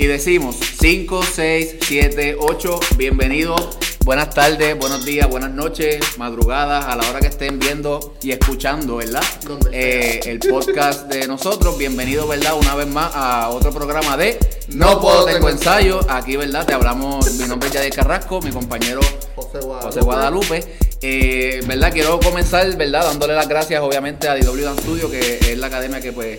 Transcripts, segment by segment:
y decimos 5, 6, 7, 8, bienvenidos. Buenas tardes, buenos días, buenas noches, madrugadas, a la hora que estén viendo y escuchando, ¿verdad? Eh, el podcast de nosotros. Bienvenido, ¿verdad? Una vez más a otro programa de No, Puedo Tengo Ensayo. Aquí, ¿verdad? Te hablamos, mi nombre es Yadier Carrasco, mi compañero José Guadalupe. Eh, ¿Verdad? Quiero comenzar, ¿verdad? Dándole las gracias, obviamente, a DW Dan Studio, que es la academia que, pues,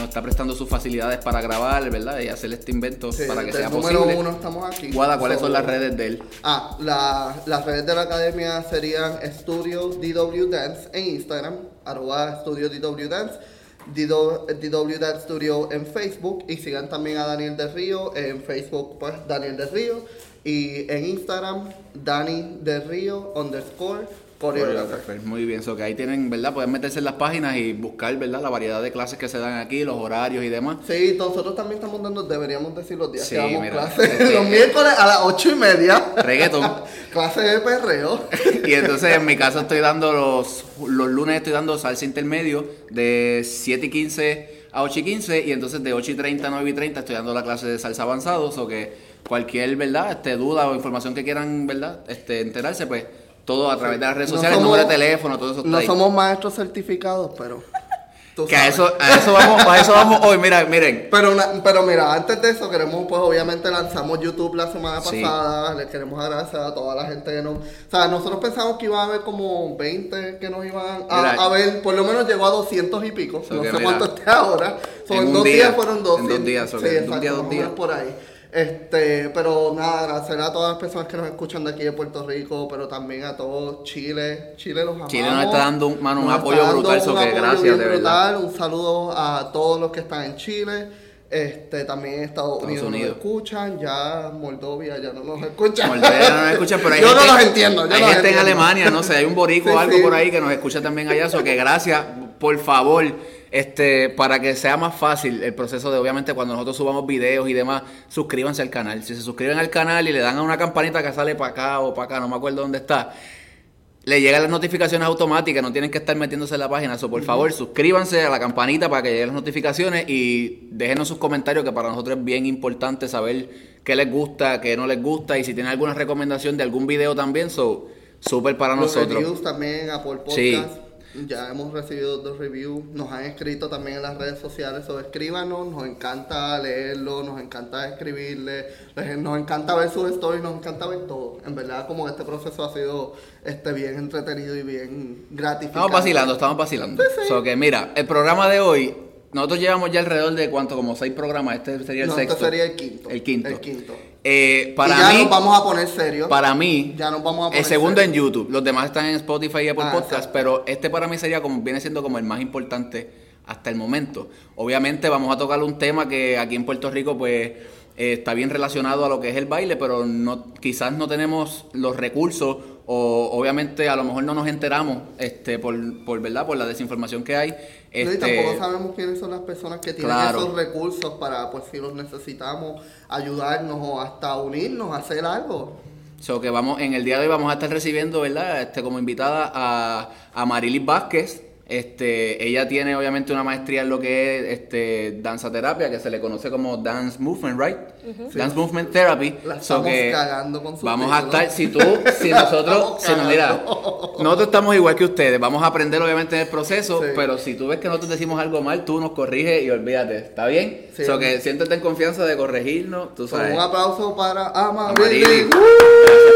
nos está prestando sus facilidades para grabar, ¿verdad? Y hacer este invento para que sea número posible. uno estamos aquí. Guada, ¿cuáles son las redes de él? Ah, la- las redes de la academia serían Studio DW Dance en Instagram, arroba Studio DW Dance, DW, DW Dance Studio en Facebook y sigan también a Daniel Del Río en Facebook, pues Daniel Del Río y en Instagram Dani Del Río underscore Coreographer. Muy bien, so que ahí tienen, ¿verdad? Pueden meterse en las páginas y buscar, ¿verdad? La variedad de clases que se dan aquí, los horarios y demás. Sí, nosotros también estamos dando, deberíamos decir los días Sí, que damos mira, clases. este- Los miércoles a las ocho y media. Reggaeton. clase de perreo. Y entonces en mi caso estoy dando los, los lunes estoy dando salsa intermedio de 7 y 15 a 8 y 15 y entonces de 8 y 30 a 9 y 30 estoy dando la clase de salsa avanzado, o que cualquier, ¿verdad? Este, duda o información que quieran, ¿verdad? Este, enterarse, pues todo a través de las redes No sociales, somos- número de teléfono, todo eso está No ahí. somos maestros certificados, pero. Que a eso, a eso vamos, a eso vamos hoy, mira, miren. Pero, una- pero mira, antes de eso queremos, pues obviamente lanzamos YouTube la semana Sí. pasada, les queremos agradecer a toda la gente que nos... O sea, nosotros pensamos que iba a haber como 20 que nos iban a, Mira. a ver, por lo menos llegó a 200 y pico, So no sé mira, cuánto esté ahora. So, en en dos día, días fueron en 200. dos días, so sí, en un exacto, día, dos días. por ahí. Este, pero nada, agradecer a todas las personas que nos escuchan de aquí de Puerto Rico, pero también a todos Chile. Chile los amamos. Chile nos está dando un- mano, un apoyo brutal, so un que gracias, de verdad. brutal. Un saludo a todos los que están en Chile. Este, también en Estados, Estados Unidos, Unidos. nos escuchan, ya Moldovia ya no nos escuchan. Moldavia no nos escucha, pero hay yo gente, no los entiendo. Yo hay no gente en entiendo. Alemania, no sé, hay un borico Sí, o algo sí. por ahí que nos escucha también allá, so que gracias, por favor, este, para que sea más fácil el proceso de, obviamente, cuando nosotros subamos videos y demás, suscríbanse al canal. Si se suscriben al canal y le dan a una campanita que sale para acá o para acá, no me acuerdo dónde está, le llegan las notificaciones automáticas, no tienen que estar metiéndose en la página. So, por favor, suscríbanse a la campanita para que lleguen las notificaciones y déjenos sus comentarios, que para nosotros es bien importante saber qué les gusta, qué no les gusta y si tienen alguna recomendación de algún video también, so, súper para Los nosotros. reviews también a por podcast. Sí. Ya hemos recibido dos reviews, nos han escrito también en las redes sociales, o escríbanos, nos encanta leerlo, nos encanta escribirle, nos encanta ver sus stories, nos encanta ver todo. En verdad, como este proceso ha sido este bien entretenido y bien gratificante. Estamos vacilando, estamos vacilando. So que mira, el programa de hoy, nosotros llevamos ya alrededor de cuánto, como seis programas, este sería el No, sexto. este sería el quinto. El quinto. El quinto. Eh, para y ya mí, nos vamos a poner serios. Para mí, Ya nos vamos a el segundo en. YouTube, los demás están en Spotify y Apple Ah, Podcast, exacto. pero este para mí sería como viene siendo como el más importante hasta el momento. Obviamente vamos a tocar un tema que aquí en Puerto Rico pues eh, está bien relacionado a lo que es el baile, pero no quizás no tenemos los recursos o obviamente a lo mejor no nos enteramos este por, por verdad por la desinformación que hay. No, y Este, tampoco sabemos quiénes son las personas que tienen Claro. esos recursos para, pues si los necesitamos, ayudarnos o hasta unirnos a hacer algo. So que vamos, en el día de hoy vamos a estar recibiendo, ¿verdad? Este, como invitada a, a Marilis Vázquez. Este, ella tiene obviamente una maestría en lo que es este, danza terapia, que se le conoce como Dance Movement, right? Dance Movement Therapy. La So estamos que cagando con su Vamos a estar, si tú, si nosotros, si no, mira. Nosotros estamos igual que ustedes, vamos a aprender obviamente en el proceso, Sí. pero si tú ves que nosotros decimos algo mal, tú nos corriges y olvídate, ¿está bien? Sí. so que siéntete en confianza de corregirnos, tú sabes. un aplauso para Amarili, Amarili.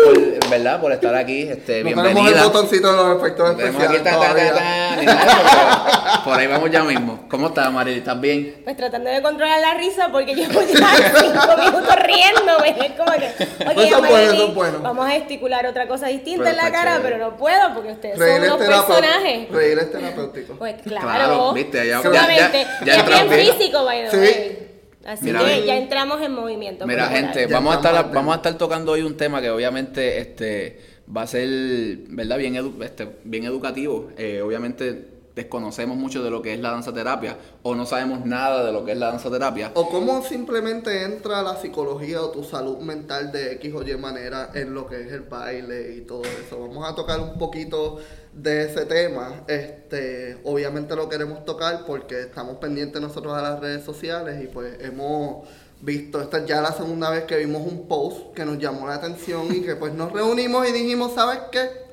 por, ¿verdad? por estar aquí, este, No tenemos el botoncito de los efectos No tenemos aquí especiales ta, ta, ta, nada por ahí vamos ya mismo. ¿Cómo estás, Marily? ¿Estás bien? Pues tratando de controlar la risa porque llevo ya cinco minutos riéndome. Es como que, bueno, Amarili, bueno. vamos a gesticular otra cosa distinta Pero en la cara, chévere. pero no puedo porque ustedes Reír son es unos personajes. Reír es terapéutico. Pues claro, Claro, viste, ya- sumamente. ya- ya y es bien físico, by the Sí. way. Así Mira, que ya entramos en movimiento. Mira, gente, Ya vamos a, estar, vamos a estar tocando hoy un tema que obviamente este, va a ser, ¿verdad? Bien, edu- este, bien educativo. Eh, obviamente desconocemos mucho de lo que es la danza terapia o no sabemos nada de lo que es la danza terapia. O cómo simplemente entra la psicología o tu salud mental de X o Y manera en lo que es el baile y todo eso. Vamos a tocar un poquito de ese tema. Este, obviamente lo queremos tocar porque estamos pendientes nosotros a las redes sociales y pues hemos visto, esta es ya la segunda vez que vimos un post que nos llamó la atención y que pues nos reunimos y dijimos, ¿sabes qué?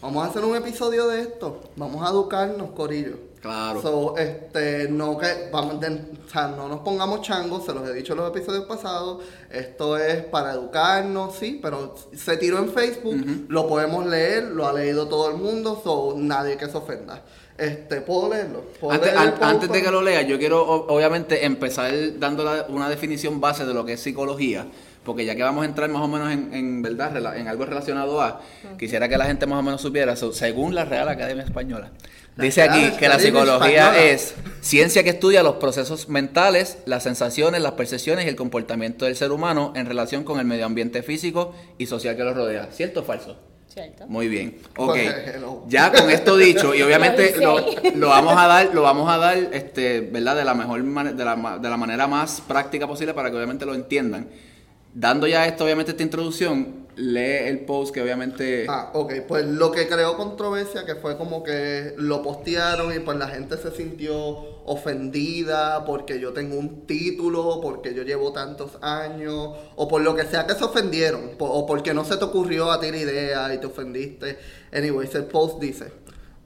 Vamos a hacer un episodio de esto, vamos a educarnos, Corillo. Claro. So, este, no que vamos, de- o sea, no nos pongamos changos, se los he dicho en los episodios pasados. Esto es para educarnos, sí, pero se tiró en Facebook, lo podemos leer, lo ha leído todo el mundo, so nadie que se ofenda. Este, puedo leerlo. ¿Puedo Antes, leer an- antes de que lo lea, yo quiero obviamente empezar dando la- una definición base de lo que es psicología, porque ya que vamos a entrar más o menos en, en verdad en algo relacionado a, quisiera que la gente más o menos supiera, so, según la Real Academia Española, La dice Real aquí que la psicología Española. es ciencia que estudia los procesos mentales, las sensaciones, las percepciones y el comportamiento del ser humano en relación con el medio ambiente físico y social que lo rodea. ¿Cierto o falso? ¿Cierto? Muy bien. Ok. Ya con esto dicho, y obviamente Lo lo, vamos a dar, lo vamos a dar, este, ¿verdad? De la mejor de la, de la manera más práctica posible para que obviamente lo entiendan. Dando ya esto, obviamente, esta introducción, lee el post que obviamente. Ah, ok, pues lo que creó controversia que fue como que lo postearon y pues la gente se sintió ofendida porque yo tengo un título, porque yo llevo tantos años, o por lo que sea que se ofendieron, o porque no se te ocurrió a ti la idea y te ofendiste. Anyways, el post dice,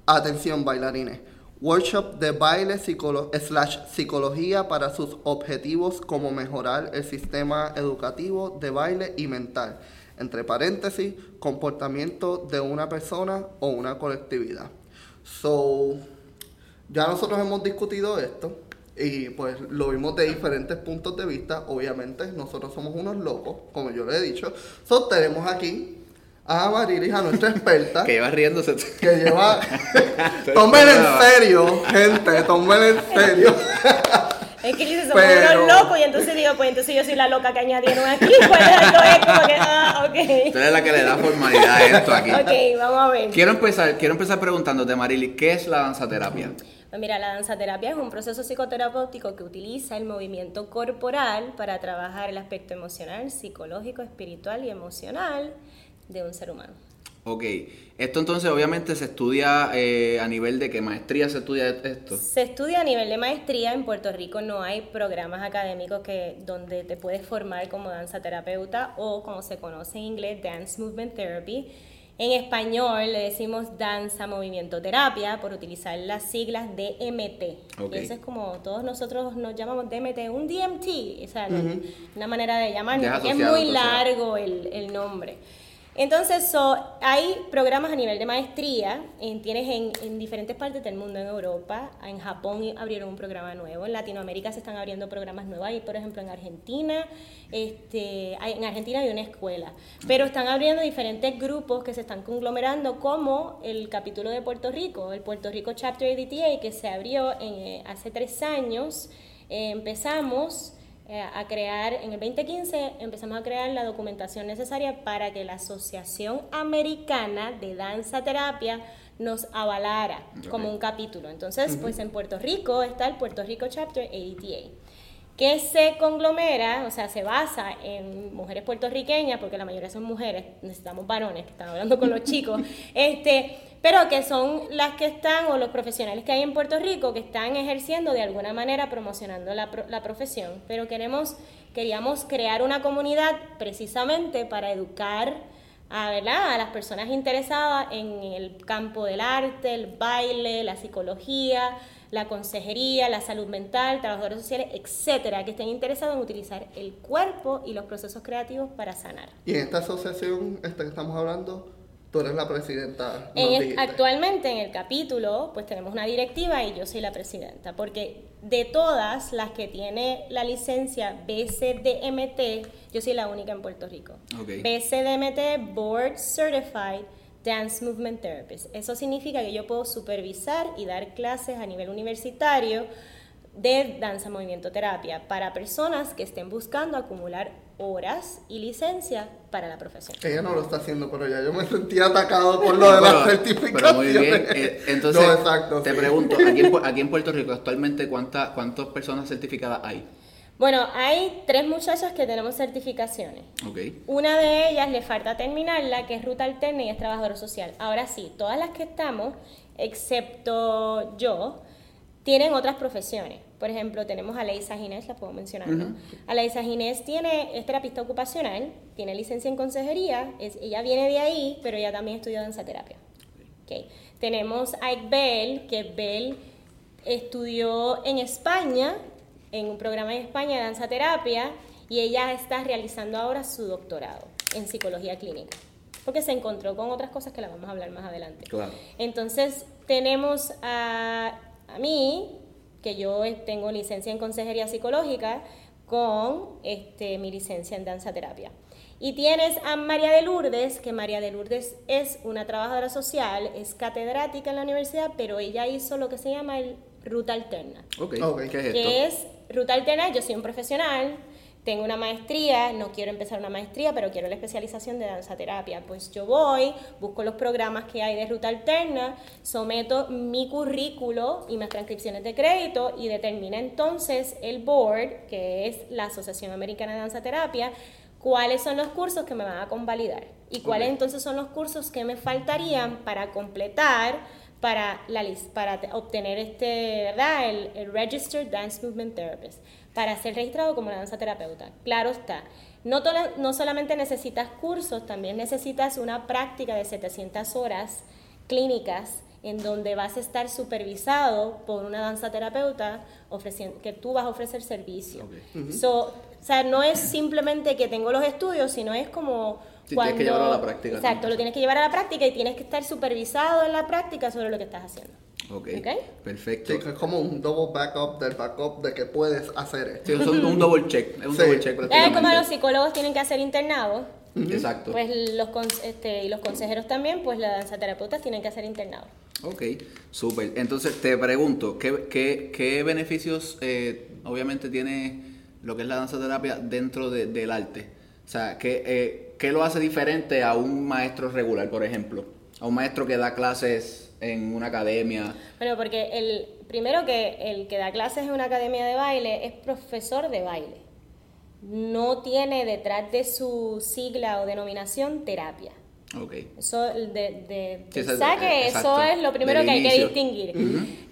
atención bailarines, workshop de baile psicolo- slash psicología para sus objetivos como mejorar el sistema educativo de baile y mental entre paréntesis, comportamiento de una persona o una colectividad. So, ya nosotros hemos discutido esto y pues lo vimos de diferentes puntos de vista. Obviamente, nosotros somos unos locos, como yo le he dicho. So, tenemos aquí a Marilis, a nuestra experta, Que lleva riéndose. que lleva. tómenla en serio, gente, tómenla en serio. Es que dice, somos Pero- unos locos y entonces digo, pues entonces yo soy la loca que añadieron aquí. Pues esto es como que, ah, ok. Usted es la que le da formalidad a esto aquí. Ok, vamos a ver. Quiero empezar, quiero empezar preguntándote, Marily, ¿qué es la danzaterapia? Pues mira, la danzaterapia es un proceso psicoterapéutico que utiliza el movimiento corporal para trabajar el aspecto emocional, psicológico, espiritual y emocional de un ser humano. Ok. Esto entonces obviamente se estudia eh, a nivel de qué maestría se estudia esto. Se estudia a nivel de maestría. En Puerto Rico no hay programas académicos que, donde te puedes formar como danzaterapeuta o como se conoce en inglés, Dance Movement Therapy. En español le decimos danza movimiento terapia por utilizar las siglas DMT. Ok. Y eso es como todos nosotros nos llamamos DMT, un DMT, o sea, no- una manera de llamarnos, es muy largo el, el nombre. Entonces, so, hay programas a nivel de maestría, en- tienes en, en diferentes partes del mundo, en Europa, en Japón abrieron un programa nuevo, en Latinoamérica se están abriendo programas nuevos, hay por ejemplo en Argentina, este, hay- en Argentina hay una escuela, pero están abriendo diferentes grupos que se están conglomerando como el capítulo de Puerto Rico, el Puerto Rico Chapter ADTA que se abrió en, eh, hace tres años, Eh, empezamos eh, a crear, en el 2015 empezamos a crear la documentación necesaria para que la Asociación Americana de Danza Terapia nos avalara como un capítulo. Entonces, pues en Puerto Rico está el Puerto Rico Chapter ADTA que se conglomera, o sea, se basa en mujeres puertorriqueñas, porque la mayoría son mujeres, necesitamos varones que están hablando con los chicos, este, pero que son las que están, o los profesionales que hay en Puerto Rico, que están ejerciendo de alguna manera promocionando la, la profesión, pero queremos, queríamos crear una comunidad precisamente para educar a, ¿verdad? a las personas interesadas en el campo del arte, el baile, la psicología, la consejería, la salud mental, trabajadores sociales, etcétera, que estén interesados en utilizar el cuerpo y los procesos creativos para sanar. Y en esta asociación esta que estamos hablando, tú eres la presidenta. En el- actualmente en el capítulo, pues tenemos una directiva y yo soy la presidenta, porque de todas las que tiene la licencia BCDMT, yo soy la única en Puerto Rico. BCDMT Board Certified Dance Movement Therapist. Eso significa que yo puedo supervisar y dar clases a nivel universitario de danza movimiento terapia para personas que estén buscando acumular horas y licencia para la profesión. Ella no lo está haciendo, pero ya yo me sentí atacado por lo de las Pero- certificaciones. pero muy bien. Eh, entonces, No, exacto, te sí. pregunto, aquí en, Pu- aquí en Puerto Rico actualmente cuántas cuántas personas certificadas hay? Bueno, hay tres muchachas que tenemos certificaciones. Ok. Una de ellas le falta terminarla, que es ruta alterna y es trabajador social. Ahora sí, todas las que estamos, excepto yo, tienen otras profesiones. Por ejemplo, tenemos a Leisa Ginés, la puedo mencionar, ¿no? Aleisa Ginés tiene, es terapista ocupacional, tiene licencia en consejería, es, ella viene de ahí, pero ella también estudió danza terapia. Okay. Tenemos a Ike Bell, que Bell estudió en España, en un programa en España de danza terapia, y ella está realizando ahora su doctorado en psicología clínica, porque se encontró con otras cosas que la vamos a hablar más adelante. Claro. Entonces, tenemos a, a mí, que yo tengo licencia en consejería psicológica con este, mi licencia en danza terapia. Y tienes a María de Lourdes, que María de Lourdes es una trabajadora social, es catedrática en la universidad, pero ella hizo lo que se llama el ruta alterna. Ok, Ok. ¿qué es esto? Que es ruta alterna, yo soy un profesional, tengo una maestría, no quiero empezar una maestría, pero quiero la especialización de danza terapia. Pues yo voy, busco los programas que hay de ruta alterna, someto mi currículo y mis transcripciones de crédito y determina entonces el board, que es la Asociación Americana de Danza Terapia, cuáles son los cursos que me van a convalidar y cuáles Ok. entonces son los cursos que me faltarían para completar para, la, para te- obtener este, ¿verdad? El, el Registered Dance Movement Therapist, para ser registrado como una danza terapeuta. Claro está. No, tola- no solamente necesitas cursos, también necesitas una práctica de 700 horas clínicas en donde vas a estar supervisado por una danza terapeuta ofreciendo, que tú vas a ofrecer servicio. So, o sea, no es simplemente que tengo los estudios, sino es como Sí, tienes que llevarlo a la práctica Exacto, lo tienes que llevar a la práctica y tienes que estar supervisado en la práctica sobre lo que estás haciendo. Ok, Ok. perfecto. Sí, es como un double backup del backup de que puedes hacer esto. Sí, es un, un double check, es un Sí. double check Es como los psicólogos tienen que hacer internados, Exacto. pues los, este, y los consejeros también, pues las danzaterapeutas tienen que hacer internados. Ok, súper. Entonces te pregunto, ¿qué, qué, qué beneficios eh, obviamente tiene lo que es la danza terapia dentro de- del arte? O sea, ¿qué, eh, ¿qué lo hace diferente a un maestro regular, por ejemplo? A un maestro que da clases en una academia. Bueno, porque el primero que el que da clases en una academia de baile es profesor de baile. No tiene detrás de su sigla o denominación terapia. Ok. Eso de, de, Sí, saque, eso es lo primero que hay que distinguir.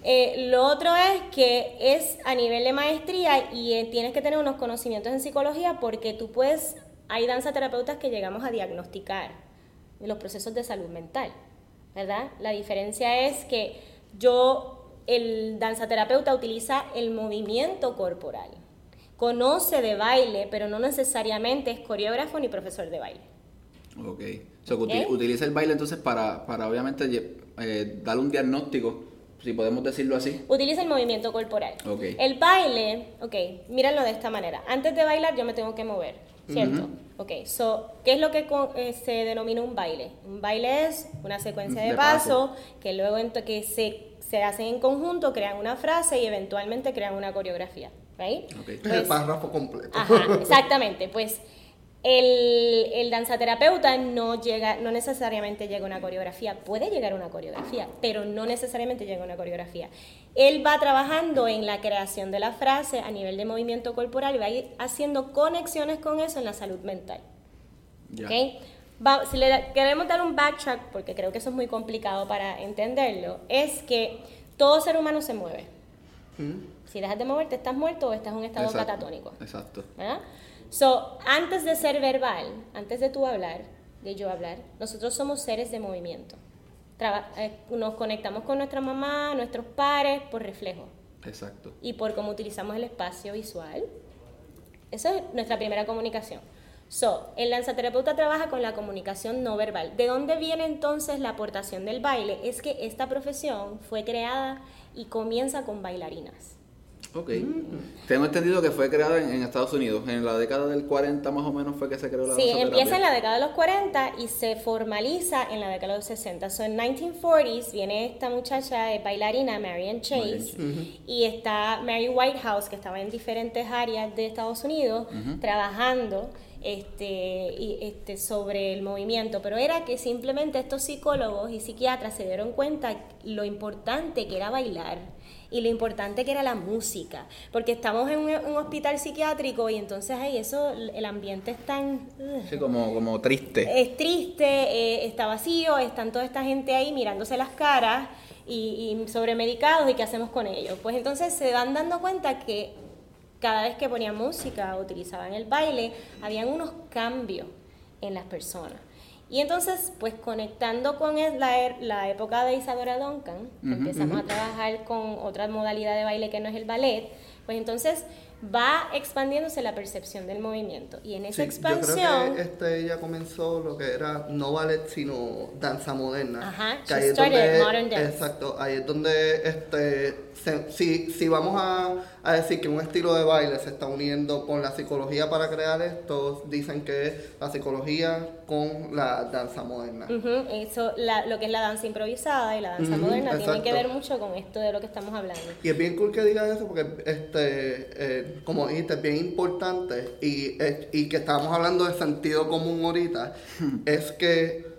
Eh, lo otro es que es a nivel de maestría y eh, tienes que tener unos conocimientos en psicología porque tú puedes, hay danza terapeutas que llegamos a diagnosticar los procesos de salud mental, ¿verdad? La diferencia es que yo, el danzaterapeuta utiliza el movimiento corporal, conoce de baile, pero no necesariamente es coreógrafo ni profesor de baile. Ok. O sea, utiliza el baile entonces para, para obviamente eh, darle un diagnóstico, si podemos decirlo así. Utiliza el movimiento corporal. Ok. El baile, ok, míralo de esta manera. Antes de bailar yo me tengo que mover, ¿cierto? Ok, so, ¿qué es lo que co- eh, se denomina un baile? Un baile es una secuencia de, De pasos paso. que luego que se, se hacen en conjunto, crean una frase y eventualmente crean una coreografía, ¿right? Ok. Es Pues- el párrafo completo. Ajá, exactamente. Pues el, el danzaterapeuta no llega, no necesariamente llega a una coreografía, puede llegar a una coreografía, pero no necesariamente llega a una coreografía. Él va trabajando en la creación de la frase a nivel de movimiento corporal y va a ir haciendo conexiones con eso en la salud mental. Ya. ¿ok? Va- si le da- queremos dar un backtrack, porque creo que eso es muy complicado para entenderlo, es que todo ser humano se mueve. Si dejas de moverte, estás muerto o estás en un estado Exacto, catatónico. Exacto. ¿verdad? So, antes de ser verbal, antes de tú hablar, de yo hablar, nosotros somos seres de movimiento. Traba- eh, nos conectamos con nuestra mamá, nuestros pares, por reflejo Exacto. y por cómo utilizamos el espacio visual. Esa es nuestra primera comunicación. So, el danzaterapeuta trabaja con la comunicación no verbal. ¿De dónde viene entonces la aportación del baile? Es que esta profesión fue creada y comienza con bailarinas. Ok. Tengo entendido que fue creada en, en Estados Unidos. En la década del 40 más o menos fue que se creó la Sí, empieza en la década de los 40 y se formaliza en la década de los 60. So, en 1940s viene esta muchacha eh, bailarina, Marian Chase, y está Mary Whitehouse, que estaba en diferentes áreas de Estados Unidos trabajando este, y, este, sobre el movimiento, pero era que simplemente estos psicólogos y psiquiatras se dieron cuenta lo importante que era bailar y lo importante que era la música, porque estamos en un, hospital psiquiátrico y entonces ahí eso, el ambiente es tan... Sí, como, como triste. Es triste, eh, está vacío, están toda esta gente ahí mirándose las caras y, y sobremedicados y qué hacemos con ellos. Pues entonces se van dando cuenta que cada vez que ponían música o utilizaban el baile, habían unos cambios en las personas. Y entonces, pues conectando con la, la época de Isadora Duncan, empezamos a trabajar con otra modalidad de baile que no es el ballet, pues entonces va expandiéndose la percepción del movimiento. Y en esa expansión... Yo creo que este, ella comenzó lo que era no ballet, sino danza moderna. Ajá, she started modern dance. Exacto, ahí es donde este, si, si vamos a, a, decir que un estilo de baile se está uniendo con la psicología para crear esto, dicen que es la psicología con la danza moderna. Eso, la, lo que es la danza improvisada y la danza moderna tiene que ver mucho con esto de lo que estamos hablando. Y es bien cool que digas eso porque, este, eh, como dijiste, es bien importante y, y que estábamos hablando de sentido común ahorita, es que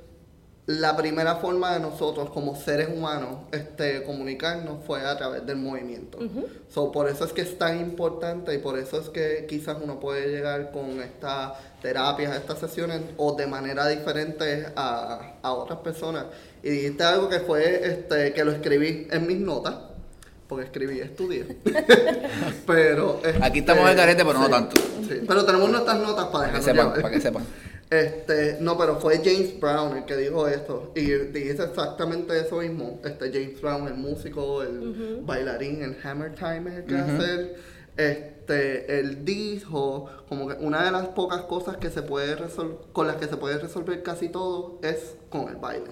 la primera forma de nosotros como seres humanos este, comunicarnos fue a través del movimiento. por eso es que es tan importante y por eso es que quizás uno puede llegar con estas terapias, estas sesiones o de manera diferente a, otras personas. Y dijiste algo que fue este, que lo escribí en mis notas porque escribí estudié. pero aquí estamos en carete, pero no tanto. pero tenemos nuestras notas para, que sepan, para que sepan. Este, no, pero fue James Brown el que dijo esto. Y dice exactamente eso mismo. Este James Brown, el músico, el bailarín, el Hammer Time el que hace Este, él dijo como que una de las pocas cosas que se puede con las que se puede resolver casi todo es con el baile.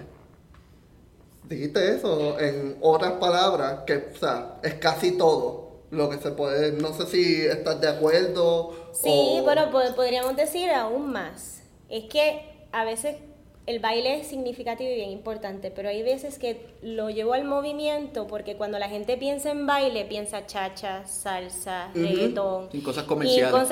Dijiste eso en otras palabras, que o sea, es casi todo lo que se puede. No sé si estás de acuerdo. Sí, pero podríamos decir aún más es que a veces el baile es significativo y bien importante, pero hay veces que lo llevo al movimiento porque cuando la gente piensa en baile, piensa chacha, salsa, reggaetón. Y cosas comerciales.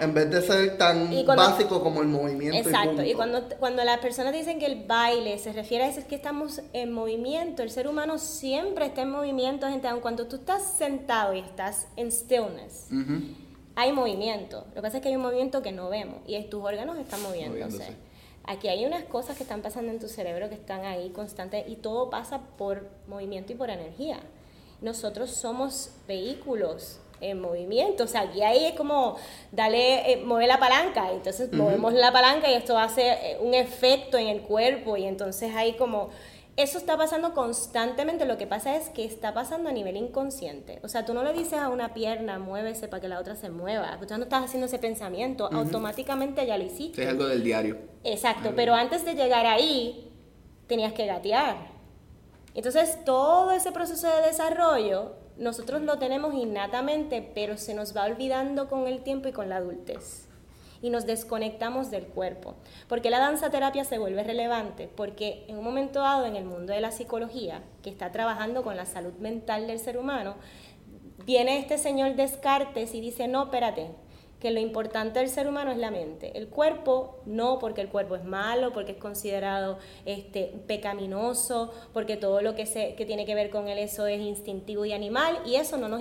en vez de ser tan básico como el movimiento. Exacto, y, cuando, cuando las personas dicen que el baile se refiere a eso, es que estamos en movimiento. El ser humano siempre está en movimiento, gente. Aun cuando tú estás sentado y estás en stillness hay movimiento. Lo que pasa es que hay un movimiento que no vemos y tus órganos están moviéndose. Aquí hay unas cosas que están pasando en tu cerebro que están ahí constantes y todo pasa por movimiento y por energía. Nosotros somos vehículos en movimiento, o sea, aquí ahí es como, dale, eh, mueve la palanca, entonces movemos la palanca y esto hace eh, un efecto en el cuerpo y entonces hay como eso está pasando constantemente. Lo que pasa es que está pasando a nivel inconsciente. O sea, tú no le dices a una pierna, muévese para que la otra se mueva. Tú no estás haciendo ese pensamiento. Automáticamente ya lo hiciste. Es algo del diario. Exacto. Pero antes de llegar ahí, tenías que gatear. Entonces, todo ese proceso de desarrollo, nosotros lo tenemos innatamente, pero se nos va olvidando con el tiempo y con la adultez y nos desconectamos del cuerpo. Porque la danza terapia se vuelve relevante? Porque en un momento dado en el mundo de la psicología, que está trabajando con la salud mental del ser humano, viene este señor Descartes y dice, no, espérate, que lo importante del ser humano es la mente. El cuerpo no, porque el cuerpo es malo, porque es considerado este, pecaminoso, porque todo lo que, se, que tiene que ver con él eso es instintivo y animal, y eso no nos,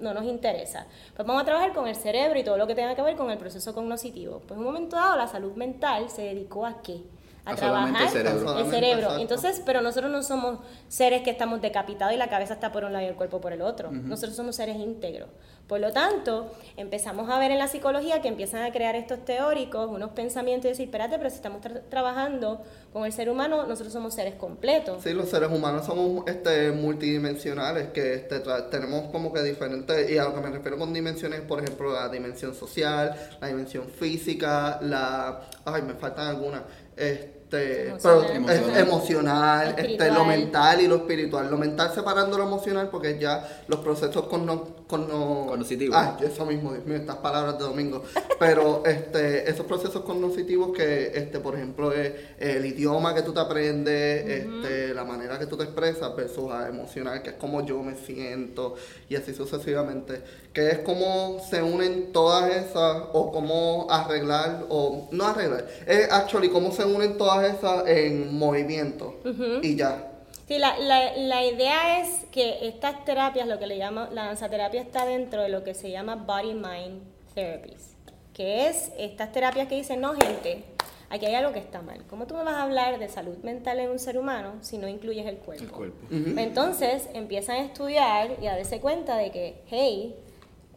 no nos interesa. Pues vamos a trabajar con el cerebro y todo lo que tenga que ver con el proceso cognitivo. Pues en un momento dado la salud mental se dedicó a qué? A, trabajar el cerebro. El cerebro. Entonces, pero nosotros no somos seres que estamos decapitados y la cabeza está por un lado y el cuerpo por el otro. Nosotros somos seres íntegros. Por lo tanto, empezamos a ver en la psicología que empiezan a crear estos teóricos, unos pensamientos y decir, espérate, pero si estamos trabajando con el ser humano, nosotros somos seres completos. Sí, los seres humanos somos este, multidimensionales, que este, tenemos como que diferentes, y a lo que me refiero con dimensiones, por ejemplo, la dimensión social, la dimensión física, la... Ay, me faltan algunas. Este, este, Emocional. pero Emocional. es emocional, este, lo mental y lo espiritual. Lo mental separando lo emocional porque ya los procesos con Cognitivos. Ah, eso mismo, Dios mío, estas palabras de domingo. Pero este, esos procesos cognitivos que, este, por ejemplo, es el idioma que tú te aprendes, este, la manera que tú te expresas versus a emocional, que es como yo me siento y así sucesivamente. Que es como se unen todas esas o cómo arreglar o no arreglar, es actually cómo se unen todas esas en movimiento y ya. Sí, la, la, la idea es que estas terapias, lo que le llama, la danzaterapia está dentro de lo que se llama Body Mind Therapies, que es estas terapias que dicen, no gente, aquí hay algo que está mal. ¿Cómo tú me vas a hablar de salud mental en un ser humano si no incluyes el cuerpo? El cuerpo. Entonces empiezan a estudiar y a darse cuenta de que, hey,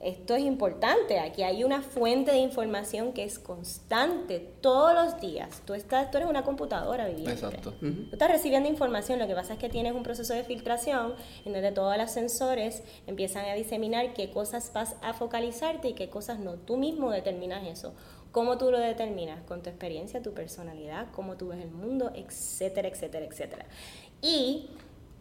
esto es importante, aquí hay una fuente de información que es constante todos los días. Tú, estás, tú eres una computadora viviente. Exacto. Tú estás recibiendo información, lo que pasa es que tienes un proceso de filtración en donde todos los sensores empiezan a diseminar qué cosas vas a focalizarte y qué cosas no. Tú mismo determinas eso. ¿Cómo tú lo determinas? Con tu experiencia, tu personalidad, cómo tú ves el mundo, etcétera, etcétera, etcétera. Y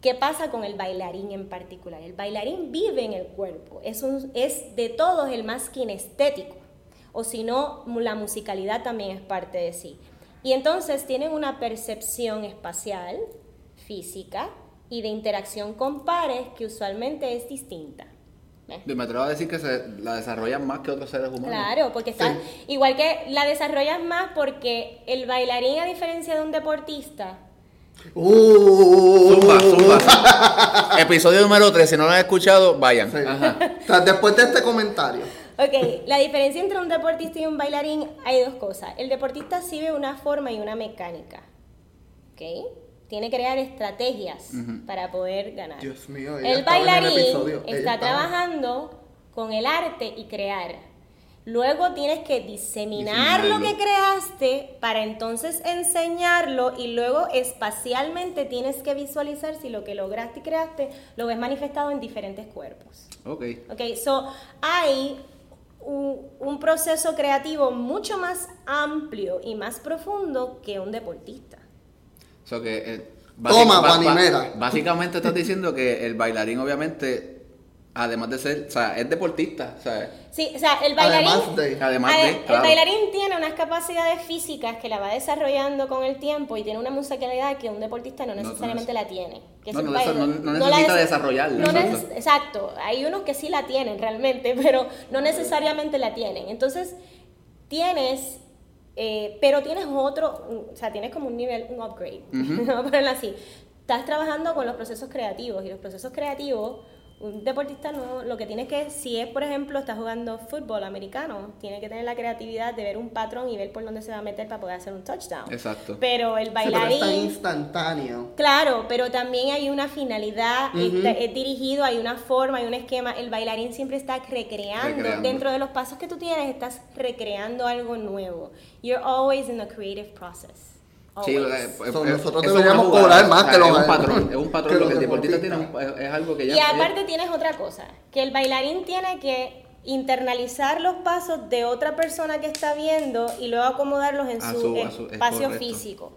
¿Qué pasa con el bailarín en particular? El bailarín vive en el cuerpo, es, un, es de todos el más kinestético, o si no, la musicalidad también es parte de sí. Y entonces tienen una percepción espacial, física y de interacción con pares que usualmente es distinta. Y me atrevo a decir que se la desarrollan más que otros seres humanos. Claro, porque está, igual que la desarrollas más porque el bailarín, a diferencia de un deportista, Uh, Zumba, zumba. Episodio número 3, si no lo han escuchado, vayan. Sí. Ajá. Después de este comentario. Ok, la diferencia entre un deportista y un bailarín hay dos cosas. El deportista sí ve una forma y una mecánica. ¿Ok? Tiene que crear estrategias para poder ganar. Dios mío, el en el bailarín episodio, ella está estaba. trabajando con el arte y crear. Luego tienes que diseminar lo que creaste para entonces enseñarlo y luego espacialmente tienes que visualizar si lo que lograste y creaste lo ves manifestado en diferentes cuerpos. Ok. Ok, so hay un, un proceso creativo mucho más amplio y más profundo que un deportista. So que, eh, Toma, Guanimera. Básicamente estás diciendo que el bailarín, obviamente, además de ser, o sea, es deportista, ¿sabes? Sí, o sea, el bailarín, Además de. Además ade- de, el claro. bailarín tiene unas capacidades físicas que la va desarrollando con el tiempo y tiene una musicalidad que un deportista no No, no necesariamente neces- la tiene. que No, no no- la necesita des- desarrollarla, no exacto. neces- exacto, hay unos que sí la tienen realmente, pero no necesariamente la tienen. Entonces, tienes, eh, pero tienes otro, o sea, tienes como un nivel, un upgrade, vamos a ponerlo así. Estás trabajando con los procesos creativos y los procesos creativos, un deportista no, lo que tiene que, si es por ejemplo, está jugando fútbol americano, tiene que tener la creatividad de ver un patrón y ver por dónde se va a meter para poder hacer un touchdown. Exacto. Pero el Sí, pero es bailarín... tan instantáneo. Claro, pero también hay una finalidad, está- es dirigido, hay una forma, hay un esquema. El bailarín siempre está recreando. Recreando. Dentro de los pasos que tú tienes, estás recreando algo nuevo. You're always in the creative process. Sí, eh, pues, So, eh, nosotros eso deberíamos jugada, cobrar más o sea, que los Es un patrón, es un patrón. Que Lo que el deportista tiene es, es algo que ya. y aparte tienes otra cosa, que el bailarín tiene que internalizar los pasos de otra persona que está viendo y luego acomodarlos en A su, espacio correcto. físico.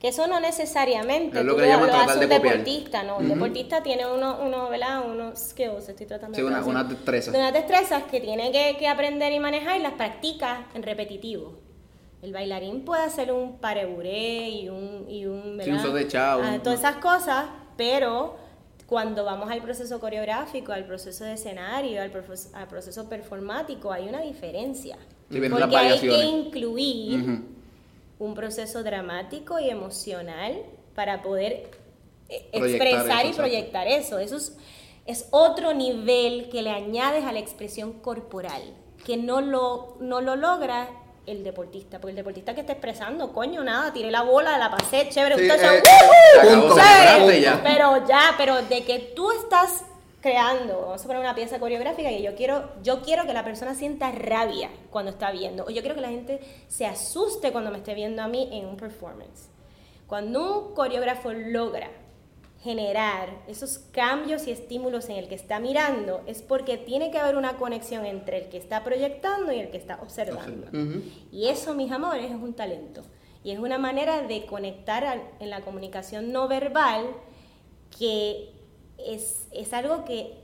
Que eso no necesariamente Es lo tú que lo hace un copiar. deportista, ¿no? Un deportista tiene uno, uno, ¿verdad? Unos skills, estoy tratando Sí, de una- unas destrezas. De unas destrezas que tiene que, que aprender y manejar y las practica en repetitivo. El bailarín puede hacer un pareburé y un, y un, Sí, de chao, Ah, todas esas cosas, pero cuando vamos al proceso coreográfico, al proceso de escenario, al, proceso performático, hay una diferencia. Sí, Porque hay que incluir un proceso dramático y emocional para poder eh, Proyectar expresar eso, y proyectar eso. Eso es, es otro nivel que le añades a la expresión corporal, que no lo, no lo logra el deportista, porque el deportista que está expresando, coño, nada, tiré la bola, la pasé, chévere, Sí, un touchdown, eh, y ya. Pero ya, pero de que tú estás creando, vamos a poner una pieza coreográfica y yo quiero, yo quiero que la persona sienta rabia cuando está viendo, o yo quiero que la gente se asuste cuando me esté viendo a mí en un performance. Cuando un coreógrafo logra generar esos cambios y estímulos en el que está mirando, es porque tiene que haber una conexión entre el que está proyectando y el que está observando. Y eso, mis amores, es un talento. Y es una manera de conectar a- en la comunicación no verbal que es, es algo que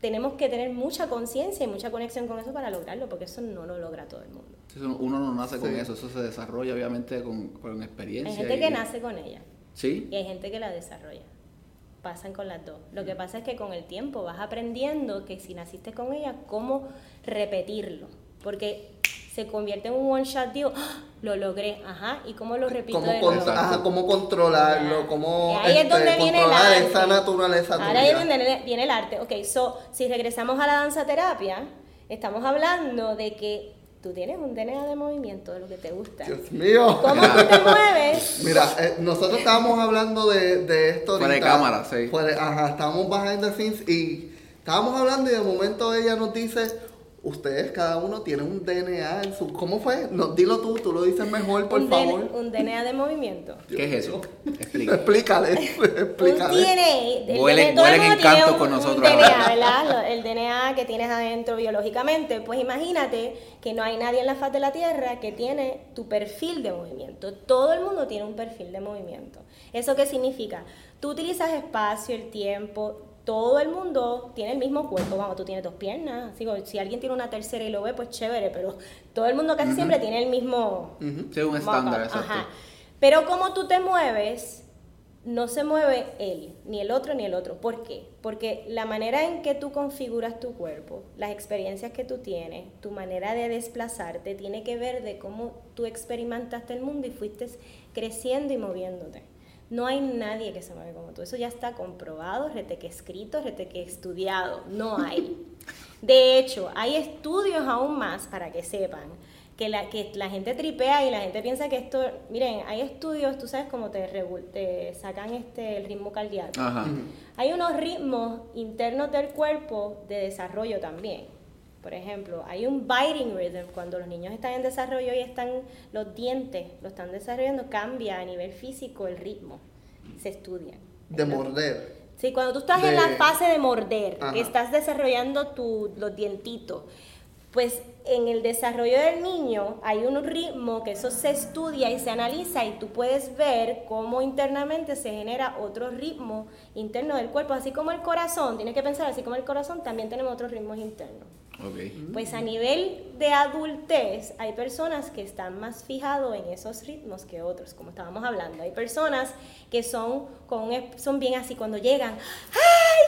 tenemos que tener mucha conciencia y mucha conexión con eso para lograrlo, porque eso no lo logra todo el mundo. Eso- Uno no nace con Sí. eso, eso se desarrolla obviamente con, con Hay experiencia. gente y- que nace con ella Sí. y hay gente que la desarrolla. Pasan con las dos. Lo que pasa es que con el tiempo vas aprendiendo que si naciste con ella, cómo repetirlo. Porque se convierte en un one shot deal. ¡Ah! Lo logré, ajá. ¿Y cómo lo repito Cómo, de con- nuevo? ajá, cómo controlarlo, cómo Y ahí es este, donde viene el controlar arte. esa naturaleza Ahora ahí es donde viene- viene el arte. Ok, so, si regresamos a la danza terapia, estamos hablando de que tú tienes un DNA de movimiento de lo que te gusta. Dios mío. ¿Cómo tú te mueves? Mira, eh, nosotros estábamos hablando de, de esto Fuera de cámara, sí. Fuera- ajá, estábamos behind the scenes y estábamos hablando y de momento ella nos dice, ustedes cada uno tiene un DNA en su... ¿Cómo fue? No, dilo tú, tú lo dices mejor, por un, favor. DNA, un DNA de movimiento. ¿Qué es eso? Explícale, Un explícale. DNA. el Vuelen- DNA todo el vuelen en mundo tiene canto un- con un nosotros DNA, ahora. ¿verdad? El DNA que tienes adentro biológicamente. Pues imagínate que no hay nadie en la faz de la Tierra que tiene tu perfil de movimiento. Todo el mundo tiene un perfil de movimiento. ¿Eso qué significa? Tú utilizas espacio, el tiempo. Todo el mundo tiene el mismo cuerpo. Vamos, tú tienes dos piernas. Así que si alguien tiene una tercera y lo ve, pues chévere. Pero todo el mundo casi siempre tiene el mismo, un estándar, exacto. Ajá. Pero como tú te mueves, no se mueve él, ni el otro, ni el otro. ¿Por qué? Porque la manera en que tú configuras tu cuerpo, las experiencias que tú tienes, tu manera de desplazarte, tiene que ver de cómo tú experimentaste el mundo y fuiste creciendo y moviéndote. No hay nadie que se mueve como tú. Eso ya está comprobado, reteque escrito, reteque estudiado. No hay. De hecho, hay estudios aún más para que sepan que la, que la gente tripea y la gente piensa que esto, miren, hay estudios, tú sabes cómo te, te sacan este el ritmo cardíaco. Ajá. Hay unos ritmos internos del cuerpo de desarrollo también. Por ejemplo, hay un biting rhythm cuando los niños están en desarrollo y están los dientes lo están desarrollando, cambia a nivel físico el ritmo. Se estudia. De morder. Sí, cuando tú estás De- en la fase de morder, Ajá. que estás desarrollando tu, los dientitos, pues en el desarrollo del niño hay un ritmo que eso se estudia y se analiza y tú puedes ver cómo internamente se genera otro ritmo interno del cuerpo, así como el corazón, tienes que pensar así como el corazón, también tenemos otros ritmos internos. Pues a nivel de adultez hay personas que están más fijados en esos ritmos que otros, como estábamos hablando. Hay personas que son, con son bien así cuando llegan, ¡ay,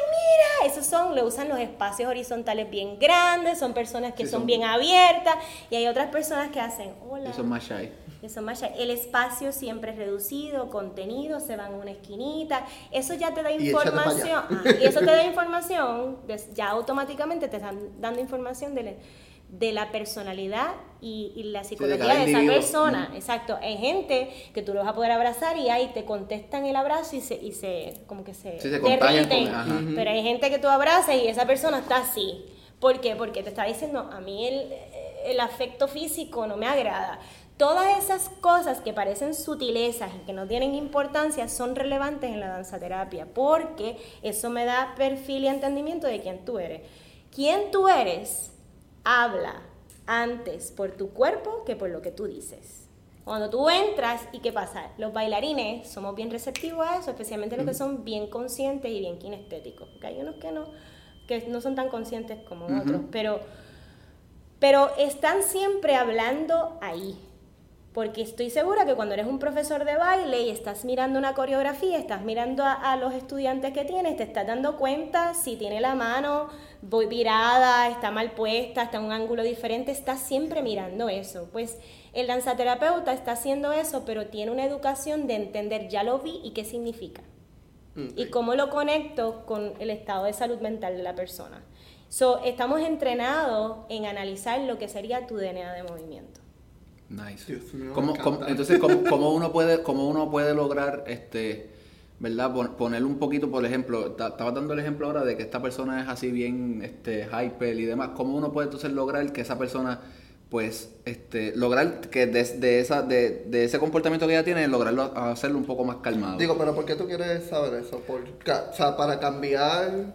mira! Esos son, le usan los espacios horizontales bien grandes, son personas que Sí, son, son- bien abiertas y hay otras personas que hacen, hola. Eso es más shy. que son más shy. El espacio siempre es reducido, contenido, se van a una esquinita. Eso ya te da Y información. Ajá, y eso te da información, ya automáticamente te están dando información de, la- de la personalidad y, y la psicología de, esa individuo. persona. Exacto. Hay gente que tú lo vas a poder abrazar y ahí te contestan el abrazo y se, y se como que se, Sí, se derriten. con-. Pero hay gente que tú abrazas y esa persona está así. ¿Por qué? Porque te está diciendo, a mí el, el afecto físico no me agrada. Todas esas cosas que parecen sutilezas y que no tienen importancia son relevantes en la danza terapia porque eso me da perfil y entendimiento de quién tú eres. Quién tú eres habla antes por tu cuerpo que por lo que tú dices. Cuando tú entras, ¿y qué pasa? Los bailarines somos bien receptivos a eso, especialmente los que son bien conscientes y bien kinestéticos. porque hay unos que no, que no son tan conscientes como otros, pero, pero están siempre hablando ahí. Porque estoy segura que cuando eres un profesor de baile y estás mirando una coreografía, estás mirando a, a los estudiantes que tienes, te estás dando cuenta si tiene la mano voy virada, está mal puesta, está en un ángulo diferente, estás siempre mirando eso. Pues el danzaterapeuta está haciendo eso, pero tiene una educación de entender, ya lo vi y qué significa. Y cómo lo conecto con el estado de salud mental de la persona. So, estamos entrenados en analizar lo que sería tu DNA de movimiento. Nice. Dios me ¿Cómo- cómo- entonces, ¿cómo, cómo uno puede, cómo uno puede lograr, este, verdad, Pon- poner un poquito, por ejemplo, ta- estaba dando el ejemplo ahora de que esta persona es así bien, este, hyper y demás. ¿Cómo uno puede entonces lograr que esa persona, pues, este, lograr que desde esa, de, de ese comportamiento que ella tiene, lograrlo, hacerlo un poco más calmado? Digo, pero ¿por qué tú quieres saber eso? Por, o sea, para cambiar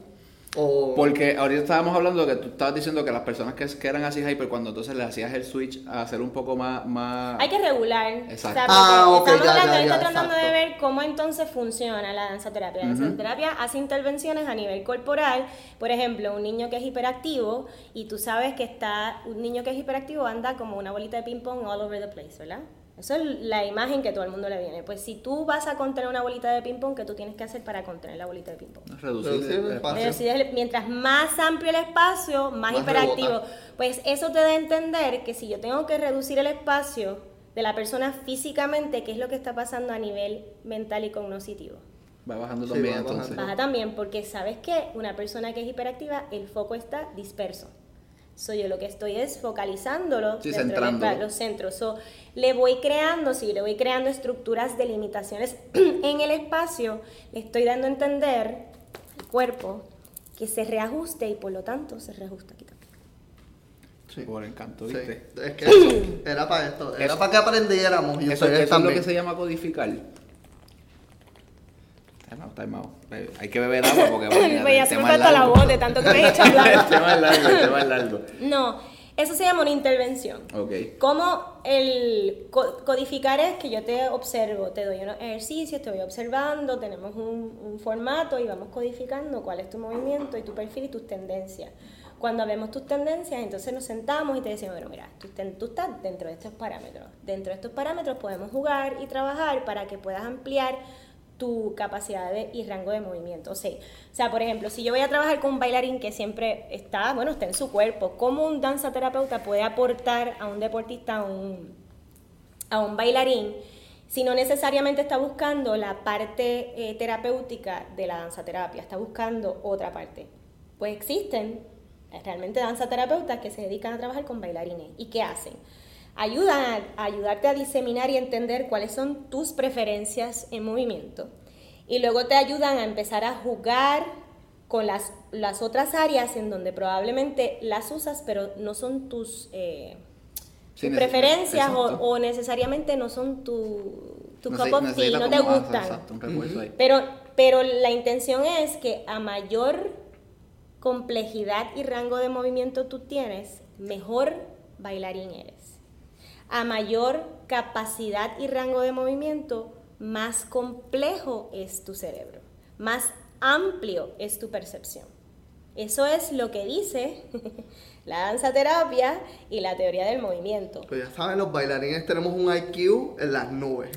O... Porque ahorita estábamos hablando de que tú estabas diciendo que las personas que, que eran así hyper, cuando entonces le hacías el switch a hacer un poco más... más... Hay que regular. Exacto. O sea, Ah, estamos ya, hablando ya, tratando de ver cómo entonces funciona la danza terapia. La danza terapia hace intervenciones a nivel corporal. Por ejemplo, un niño que es hiperactivo y tú sabes que está, un niño que es hiperactivo anda como una bolita de ping pong all over the place, ¿verdad? Eso es la imagen que todo el mundo le viene. Pues si tú vas a contener una bolita de ping pong, ¿qué tú tienes que hacer para contener la bolita de ping pong? Reducir, Reducir el espacio. Mientras más amplio el espacio, más, Más hiperactivo. rebota. Pues eso te da a entender que si yo tengo que reducir el espacio de la persona físicamente, ¿qué es lo que está pasando a nivel mental y cognoscitivo? Va bajando Sí, también va entonces. Baja también, porque sabes que una persona que es hiperactiva, el foco está disperso. So, yo lo que estoy es focalizándolo Sí, dentro de los centros. So, le voy creando, si le voy creando estructuras de limitaciones en el espacio, le estoy dando a entender al cuerpo que se reajuste y por lo tanto se reajusta aquí también. Sí. Por encanto, Sí, ¿viste? es que eso era para esto, era Eso- para que aprendiéramos y Eso, eso es lo que se llama codificar. Out, time out. Bebe- Hay que beber agua porque Pues ya se me falta la voz de tanto que me he hecho hablar. el tema es largo, el tema es largo. No, eso se llama una intervención. Ok. Como el co- codificar es que yo te observo, te doy unos ejercicios, te voy observando, tenemos un, un formato y vamos codificando cuál es tu movimiento y tu perfil y tus tendencias. Cuando vemos tus tendencias, entonces nos sentamos y te decimos, bueno, mira, tú, tú estás dentro de estos parámetros. Dentro de estos parámetros podemos jugar y trabajar para que puedas ampliar tu capacidad y rango de movimiento. O sea, por ejemplo, si yo voy a trabajar con un bailarín que siempre está, bueno, está en su cuerpo, ¿cómo un danzaterapeuta puede aportar a un deportista, a un, a un bailarín, si no necesariamente está buscando la parte eh, terapéutica de la danzaterapia, está buscando otra parte? Pues existen realmente danzaterapeutas que se dedican a trabajar con bailarines. ¿Y qué hacen? Ayudan a, a ayudarte a diseminar y entender cuáles son tus preferencias en movimiento. Y luego te ayudan a empezar a jugar con las, las otras áreas en donde probablemente las usas, pero no son tus, eh, Sí, preferencias o, o necesariamente no son tu, tu No cup of tea, no te gustan. Exacto, un refuerzo ahí. Pero, pero la intención es que a mayor complejidad y rango de movimiento tú tienes, mejor bailarín eres. A mayor capacidad y rango de movimiento, más complejo es tu cerebro, más amplio es tu percepción. Eso es lo que dice la danza terapia y la teoría del movimiento. Pues ya saben, los bailarines tenemos un IQ en las nubes.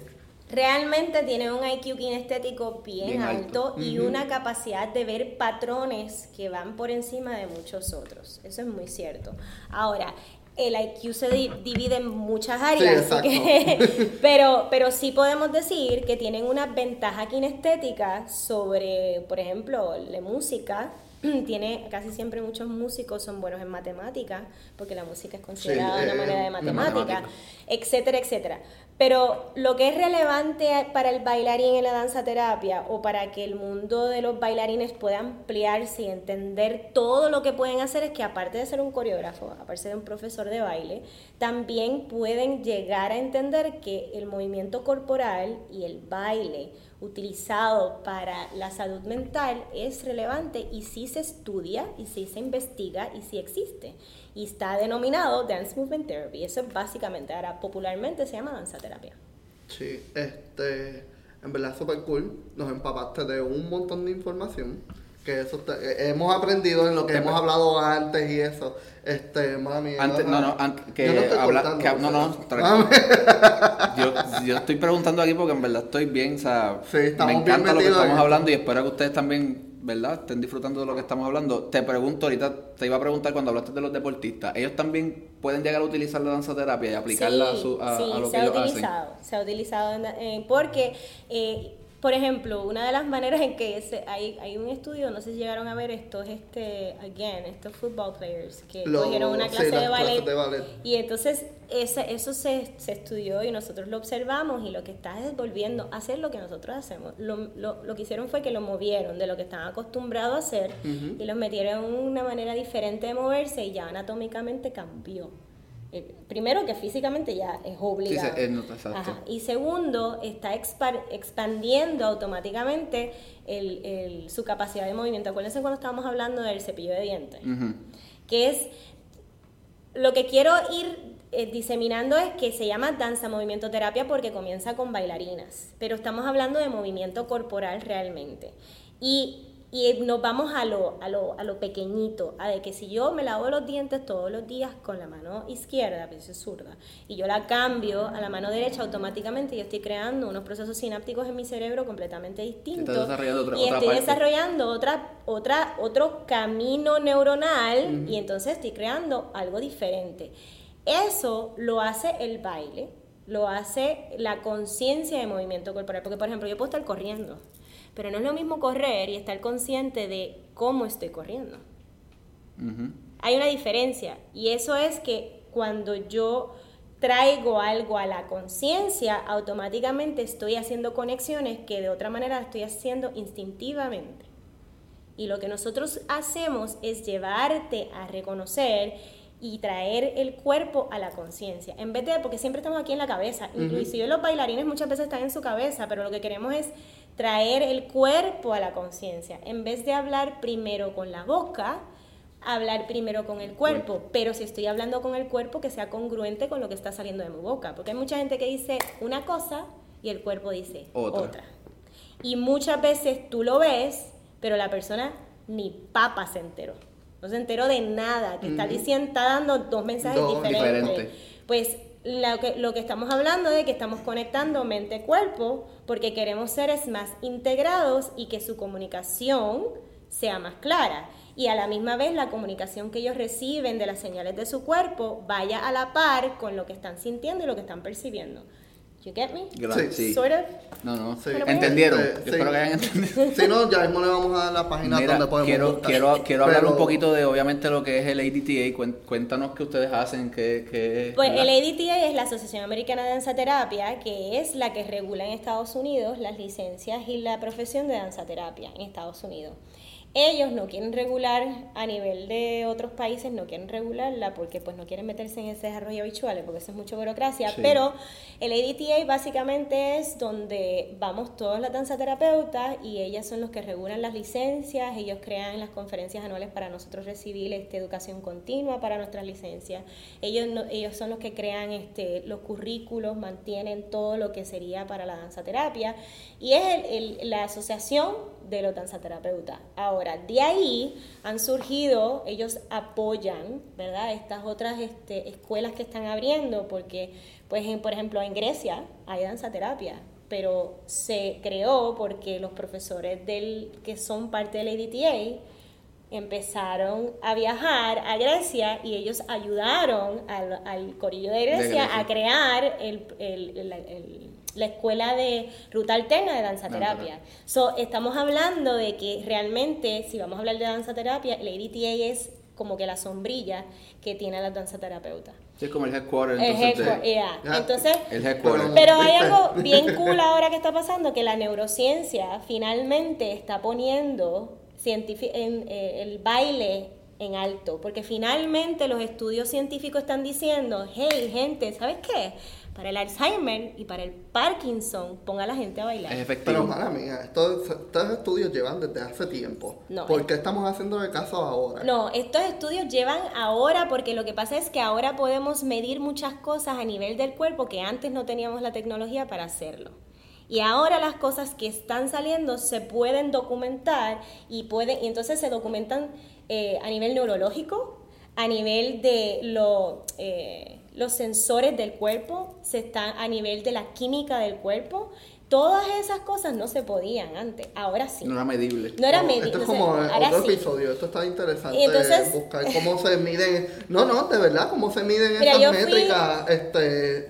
Realmente tiene un IQ kinestético bien, Bien alto, alto. y una capacidad de ver patrones que van por encima de muchos otros. Eso es muy cierto. Ahora, el IQ se di- divide en muchas áreas, Sí, así que- pero, pero sí podemos decir que tienen una ventaja kinestética sobre, por ejemplo, la música. Tiene casi siempre muchos músicos son buenos en matemáticas, porque la música es considerada Sí, una eh, manera de de matemática matemática. etcétera, etcétera. Pero lo que es relevante para el bailarín en la danza terapia o para que el mundo de los bailarines pueda ampliarse y entender todo lo que pueden hacer es que aparte de ser un coreógrafo, aparte de un profesor de baile, también pueden llegar a entender que el movimiento corporal y el baile utilizado para la salud mental es relevante y sí se estudia y sí se investiga y sí existe. Y está denominado Dance Movement Therapy. Eso es básicamente, ahora popularmente se llama danza terapia. Sí, este, en verdad súper cool. Nos empapaste de un montón de información. Que eso te- eh, hemos aprendido en lo que Te- hemos hablado antes y eso. Este, mami. Antes, no, no, antes que Yo no estoy habla- que- no, no, tranquilo. yo, yo estoy preguntando aquí porque en verdad estoy bien, o sea, Sí, estamos me bien encanta lo que estamos hablando y espero que ustedes también, ¿verdad? Estén disfrutando de lo que estamos hablando. Te pregunto ahorita, te iba a preguntar cuando hablaste de los deportistas, ellos también pueden llegar a utilizar la danza terapia y aplicarla a, su, a, sí, a lo se que ha ellos hacen. utilizado, se ha utilizado en- porque, eh, por ejemplo, una de las maneras en que se- hay, hay un estudio, no sé si llegaron a ver estos, este, again, estos football players que Los- cogieron una clase las de ballet, clases de ballet. y entonces ese, eso se, se estudió y nosotros lo observamos y lo que está es volviendo a hacer lo que nosotros hacemos. Lo, lo, lo que hicieron fue que lo movieron de lo que estaban acostumbrados a hacer y los metieron en una manera diferente de moverse y ya anatómicamente cambió. Eh, primero que físicamente ya es obligado. Sí, eh, no. Ajá. Y segundo, está expa- expandiendo automáticamente el- el- su capacidad de movimiento. Acuérdense cuando estábamos hablando del cepillo de dientes, que es lo que quiero ir eh, diseminando es que se llama danza movimiento terapia porque comienza con bailarinas, pero estamos hablando de movimiento corporal realmente. Y, y nos vamos a lo, a, lo, a lo pequeñito, a de que si yo me lavo los dientes todos los días con la mano izquierda, pues es zurda, y yo la cambio a la mano derecha, automáticamente yo estoy creando unos procesos sinápticos en mi cerebro completamente distintos. desarrollando otra- y otra estoy parte. desarrollando otra, otra, otro camino neuronal y entonces estoy creando algo diferente. Eso lo hace el baile, lo hace la conciencia de movimiento corporal. Porque, por ejemplo, yo puedo estar corriendo, pero no es lo mismo correr y estar consciente de cómo estoy corriendo. Hay una diferencia y eso es que cuando yo traigo algo a la conciencia, automáticamente estoy haciendo conexiones que de otra manera estoy haciendo instintivamente. Y lo que nosotros hacemos es llevarte a reconocer y traer el cuerpo a la conciencia. En vez de, porque siempre estamos aquí en la cabeza, inclusive los bailarines muchas veces están en su cabeza, pero lo que queremos es traer el cuerpo a la conciencia. En vez de hablar primero con la boca, hablar primero con el cuerpo, pero si estoy hablando con el cuerpo, que sea congruente con lo que está saliendo de mi boca, porque hay mucha gente que dice una cosa y el cuerpo dice Otra. otra. Y muchas veces tú lo ves, pero la persona ni papa se enteró. No se enteró de nada, que está diciendo, está dando dos mensajes Dos diferentes. diferentes. Pues lo que, lo que estamos hablando de que estamos conectando mente-cuerpo porque queremos seres más integrados y que su comunicación sea más clara. Y a la misma vez la comunicación que ellos reciben de las señales de su cuerpo vaya a la par con lo que están sintiendo y lo que están percibiendo. You get me? Sí. sí. Sort of. No, no. Sí. ¿Entendieron? Yo espero que hayan entendido. Si no, ya mismo le vamos a dar la página Mira, donde podemos quiero, buscar. quiero, quiero hablar Pero- un poquito de, obviamente, lo que es el ADTA. Cuéntanos qué ustedes hacen, qué... qué Pues ¿verdad? el ADTA es la Asociación Americana de Danza Terapia, que es la que regula en Estados Unidos las licencias y la profesión de danza terapia en Estados Unidos. Ellos no quieren regular a nivel de otros países, no quieren regularla porque pues no quieren meterse en ese desarrollo habitual, porque eso es mucha burocracia, Sí. pero el ADTA básicamente es donde vamos todos las danzaterapeutas y ellas son los que regulan las licencias, ellos crean las conferencias anuales para nosotros recibir este, educación continua para nuestras licencias, ellos, no- ellos son los que crean este, los currículos, mantienen todo lo que sería para la danzaterapia y es el- el- la asociación de los danzaterapeutas. Ahora, de ahí han surgido, ellos apoyan, ¿verdad? Estas otras este, escuelas que están abriendo, porque, pues, en- por ejemplo, en Grecia hay danzaterapia, pero se creó porque los profesores del, que son parte del ADTA empezaron a viajar a Grecia y ellos ayudaron al, al corillo de Grecia, Grecia. a crear el, el- el- el- la escuela de ruta alterna de danza terapia. So, estamos hablando de que realmente, si vamos a hablar de danza terapia, el ADTA es como que la sombrilla que tiene la danza terapeuta. Sí, es como el headquarter, El entonces, de- headquarter, yeah. Ya. Entonces, el headquarter. Pero- hay algo bien cool ahora que está pasando, que la neurociencia finalmente está poniendo en, eh, el baile en alto, porque finalmente los estudios científicos están diciendo, hey gente, ¿sabes qué? Para el Alzheimer y para el Parkinson, ponga a la gente a bailar. es efectivo. Pero, mala mía, estos, estos estudios llevan desde hace tiempo. No, ¿Por qué estamos haciéndole caso ahora? No, estos estudios llevan ahora porque lo que pasa es que ahora podemos medir muchas cosas a nivel del cuerpo que antes no teníamos la tecnología para hacerlo. Y ahora las cosas que están saliendo se pueden documentar y, pueden, y entonces se documentan eh, a nivel neurológico, a nivel de lo, eh, los sensores del cuerpo, se están a nivel de la química del cuerpo. Todas esas cosas no se podían antes, ahora sí. No era medible. No era medible. Esto es o sea, como otro sí. episodio. Esto está interesante. Entonces- buscar cómo se miden. No, no, de verdad, cómo se miden Mira, fui- métricas. Este,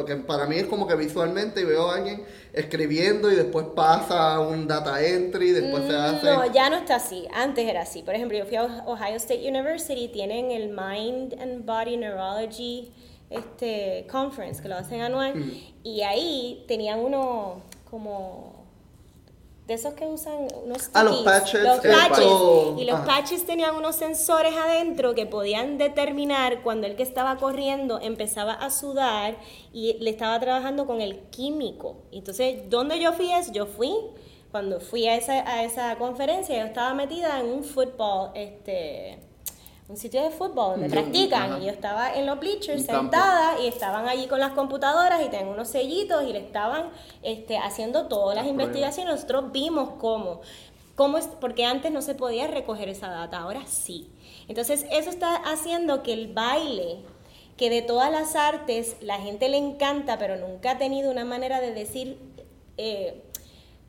porque para mí es como que visualmente veo a alguien escribiendo y después pasa un data entry, después se hace. Mm, No, ya no está así. Antes era así. Por ejemplo, yo fui a Ohio State University, tienen el Mind and Body Neurology este, Conference, que lo hacen anual, y ahí tenían uno como de esos que usan unos Ah, los stickies, patches, los patches. pacho- y los ajá. patches tenían unos sensores adentro que podían determinar cuando el que estaba corriendo empezaba a sudar y le estaba trabajando con el químico. Entonces, ¿dónde yo fui es? Yo fui cuando fui a esa, a esa conferencia, yo estaba metida en un fútbol, este un sitio de fútbol donde practican ajá. y yo estaba en los bleachers sentada y estaban allí con las computadoras y tenían unos sellitos y le estaban este, haciendo todas las investigaciones. Nosotros vimos cómo, cómo es, porque antes no se podía recoger esa data, ahora sí. Entonces eso está haciendo que el baile, que de todas las artes la gente le encanta, pero nunca ha tenido una manera de decir... eh,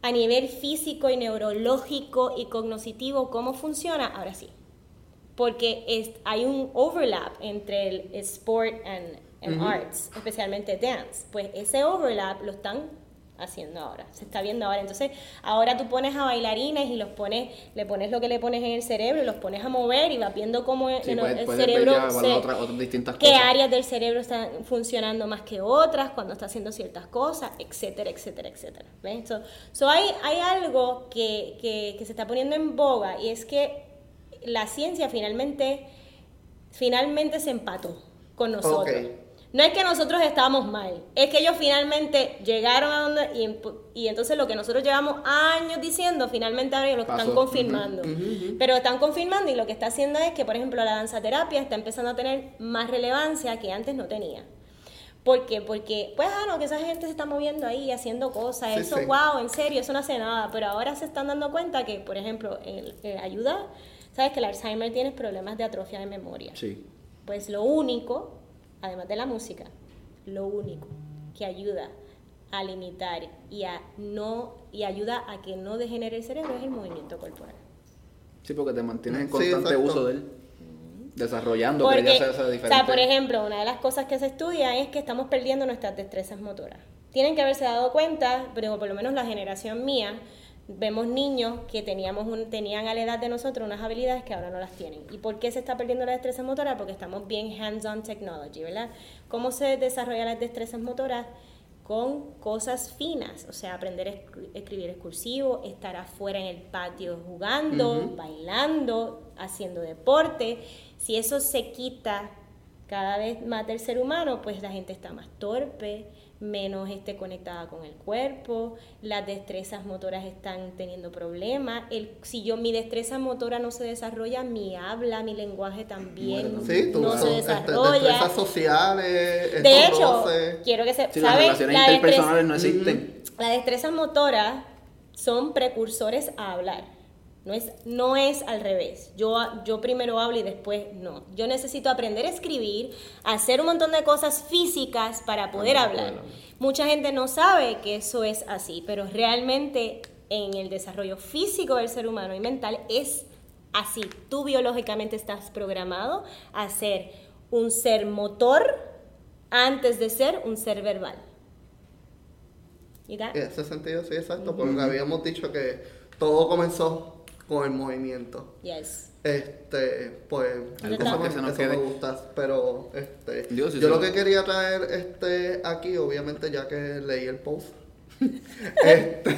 a nivel físico y neurológico y cognitivo cómo funciona, ahora sí porque es- hay un overlap entre el sport and, and arts, especialmente dance. Pues ese overlap lo están haciendo ahora, se está viendo ahora. Entonces, ahora tú pones a bailarines y los pones, le pones lo que le pones en el cerebro los pones a mover y vas viendo cómo Sí, el, puedes- el puedes ver cerebro ya, bueno, se- otras- otras distintas qué cosas. áreas del cerebro están funcionando más que otras, cuando está haciendo ciertas cosas, etcétera, etcétera, etcétera. ¿Ves? So, so hay, hay algo que, que, que se está poniendo en boga y es que la ciencia finalmente, finalmente se empató con nosotros. No es que nosotros estábamos mal, es que ellos finalmente llegaron a donde y, y entonces lo que nosotros llevamos años diciendo, finalmente ahora lo están confirmando. Pero están confirmando y lo que está haciendo es que, por ejemplo, la danzaterapia está empezando a tener más relevancia que antes no tenía. ¿Por qué? Porque, pues, ah, no, que esa gente se está moviendo ahí, haciendo cosas, Sí, eso, sí. wow, en serio, eso no hace nada. Pero ahora se están dando cuenta que, por ejemplo, el- ayuda, sabes que el Alzheimer tiene problemas de atrofia de memoria. Sí. Pues lo único, además de la música, lo único que ayuda a limitar y a no y ayuda a que no degenere el cerebro es el movimiento corporal. Sí, porque te mantienes en constante uso de él. Desarrollando, Porque, que ya sea, sea o diferente. sea, por ejemplo, una de las cosas que se estudia es que estamos perdiendo nuestras destrezas motoras. Tienen que haberse dado cuenta, pero por lo menos la generación mía, vemos niños que teníamos un, tenían a la edad de nosotros unas habilidades que ahora no las tienen. ¿Y por qué se está perdiendo la destreza motora? Porque estamos bien hands-on technology, ¿verdad? ¿Cómo se desarrollan las destrezas motoras? Con cosas finas, o sea, aprender a escri- escribir excursivo, estar afuera en el patio jugando, bailando, haciendo deporte. Si eso se quita cada vez más del ser humano, pues la gente está más torpe, menos este, conectada con el cuerpo, las destrezas motoras están teniendo problemas. El, si yo mi destreza motora no se desarrolla, mi habla, mi lenguaje también Sí, tú no se son, este, desarrolla. destrezas sociales, de hecho, roces. quiero que se Sí, las ¿sabe? relaciones La interpersonales destreza- no existen. las destrezas motoras son precursores a hablar. No es, no es al revés. Yo, yo primero hablo y después no. Yo necesito aprender a escribir, hacer un montón de cosas físicas para poder Para hablar. Mucha gente no sabe que eso es así, pero realmente en el desarrollo físico del ser humano y mental es así. Tú biológicamente estás programado a ser un ser motor antes de ser un ser verbal. ¿Y? En ese sentido, sí, exacto, porque habíamos dicho que todo comenzó con el movimiento. Yes. Este, pues, Algo que se nos eso me quede. gusta, pero este, Dios, yo lo que quería traer este aquí, obviamente ya que leí el post, este,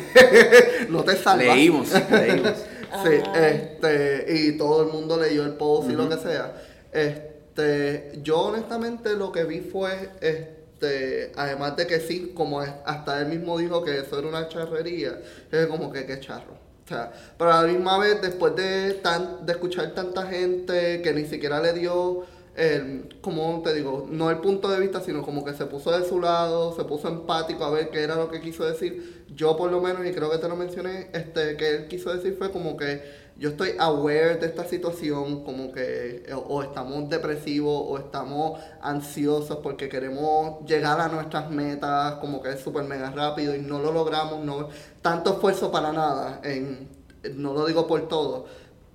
no te salvas. Leímos, leímos. Sí, este, y todo el mundo leyó el post y lo que sea. Este, yo honestamente lo que vi fue, este, además de que sí, como es- hasta él mismo dijo que eso era una charrería, es como que qué charro. Sea, pero a la misma vez, después de, tan, de escuchar tanta gente que ni siquiera le dio el, como te digo, no el punto de vista, sino como que se puso de su lado, se puso empático a ver qué era lo que quiso decir. Yo por lo menos, y creo que te lo mencioné, este, que él quiso decir fue como que yo estoy aware de esta situación, como que o, o estamos depresivos o estamos ansiosos porque queremos llegar a nuestras metas, como que es súper mega rápido y no lo logramos, no tanto esfuerzo para nada, en, no lo digo por todo,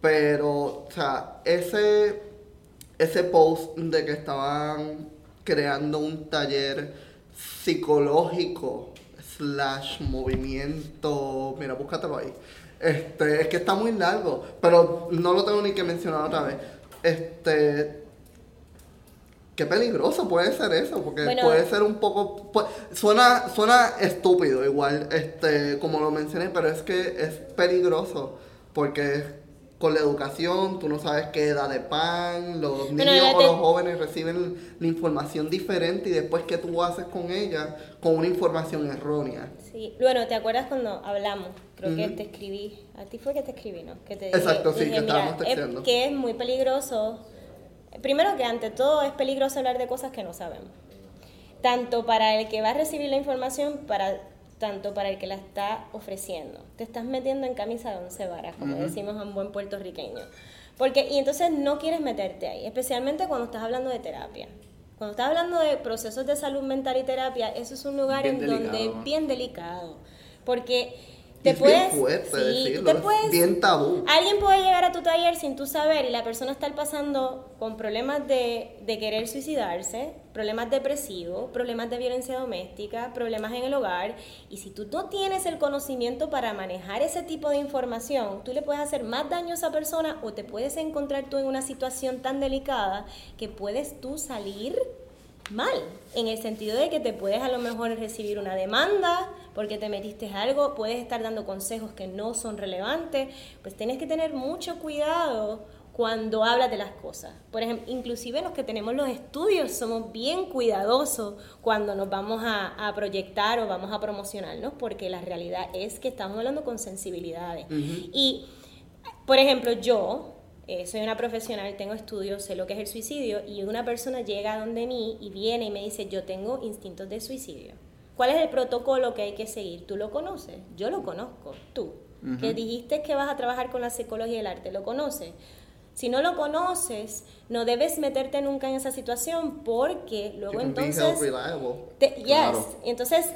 pero, o sea, ese ese post de que estaban creando un taller psicológico slash movimiento, mira, búscatelo ahí. Este, es que está muy largo, pero no lo tengo ni que mencionar otra vez. Este, qué peligroso puede ser eso, porque Bueno. puede ser un poco, suena, suena estúpido igual, este, como lo mencioné, pero es que es peligroso, porque con la educación tú no sabes qué edad de pan, los niños o los jóvenes reciben la información diferente y después qué tú haces con ella, con una información errónea. Sí, bueno, ¿te acuerdas cuando hablamos? Creo que te escribí, a ti fue que te escribí, ¿no? Que te Exacto, sí, que mira, estábamos es- texteando". que es muy peligroso. Primero que ante todo es peligroso hablar de cosas que no sabemos. Tanto para el que va a recibir la información, para tanto para el que la está ofreciendo. Te estás metiendo en camisa de once varas, como decimos en buen puertorriqueño. Porque, y entonces no quieres meterte ahí, especialmente cuando estás hablando de terapia. Cuando estás hablando de procesos de salud mental y terapia, eso es un lugar Bien en donde delicado. es bien delicado. Porque te es puedes. bien fuerte sí, decirlo, te es puedes- bien tabú. Alguien puede llegar a tu taller sin tú saber y la persona estar pasando con problemas de, de querer suicidarse, problemas depresivos, problemas de violencia doméstica, problemas en el hogar. Y si tú no tienes el conocimiento para manejar ese tipo de información, tú le puedes hacer más daño a esa persona o te puedes encontrar tú en una situación tan delicada que puedes tú salir mal, en el sentido de que te puedes a lo mejor recibir una demanda porque te metiste algo, puedes estar dando consejos que no son relevantes, pues tienes que tener mucho cuidado cuando hablas de las cosas. Por ejemplo, inclusive los que tenemos los estudios somos bien cuidadosos cuando nos vamos a, a proyectar o vamos a promocionarnos, porque la realidad es que estamos hablando con sensibilidades. Y por ejemplo, yo eh, soy una profesional, tengo estudios, sé lo que es el suicidio y una persona llega donde mí y viene y me dice, yo tengo instintos de suicidio. ¿Cuál es el protocolo que hay que seguir? ¿Tú lo conoces? Yo lo conozco. ¿Tú? Que dijiste que vas a trabajar con la psicología y el arte, ¿lo conoces? Si no lo conoces, no debes meterte nunca en esa situación porque luego entonces... Te- yes. Claro. Entonces,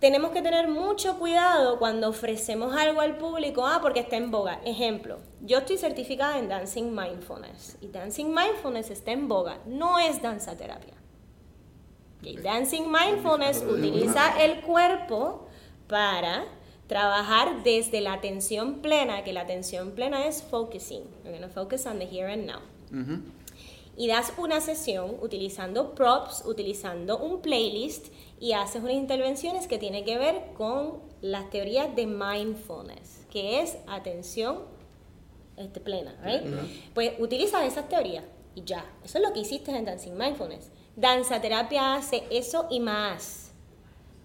tenemos que tener mucho cuidado cuando ofrecemos algo al público, ah, porque está en boga. Ejemplo, yo estoy certificada en Dancing Mindfulness y Dancing Mindfulness está en boga, no es danza terapia. Dancing Mindfulness utiliza el cuerpo para trabajar desde la atención plena, que la atención plena es focusing. We're going to focus on the here and now y das una sesión utilizando props, utilizando un playlist y haces unas intervenciones que tienen que ver con las teorías de mindfulness, que es atención este, plena, right? Pues utiliza esas teorías y ya. Eso es lo que hiciste en Dancing Mindfulness. Danza terapia hace eso y más.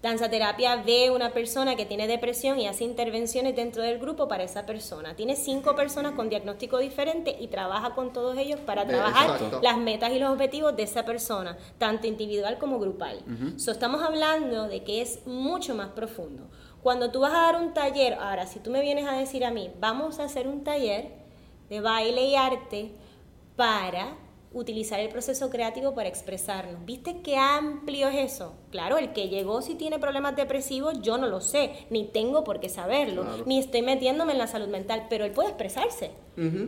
Danza terapia ve una persona que tiene depresión y hace intervenciones dentro del grupo para esa persona. Tiene cinco personas con diagnóstico diferente y trabaja con todos ellos para trabajar exacto. las metas y los objetivos de esa persona, tanto individual como grupal. So, estamos hablando de que es mucho más profundo. Cuando tú vas a dar un taller, ahora, si tú me vienes a decir a mí, vamos a hacer un taller de baile y arte para utilizar el proceso creativo para expresarnos. ¿Viste qué amplio es eso? Claro, el que llegó si tiene problemas depresivos, yo no lo sé, ni tengo por qué saberlo, Claro. ni estoy metiéndome en la salud mental, pero él puede expresarse,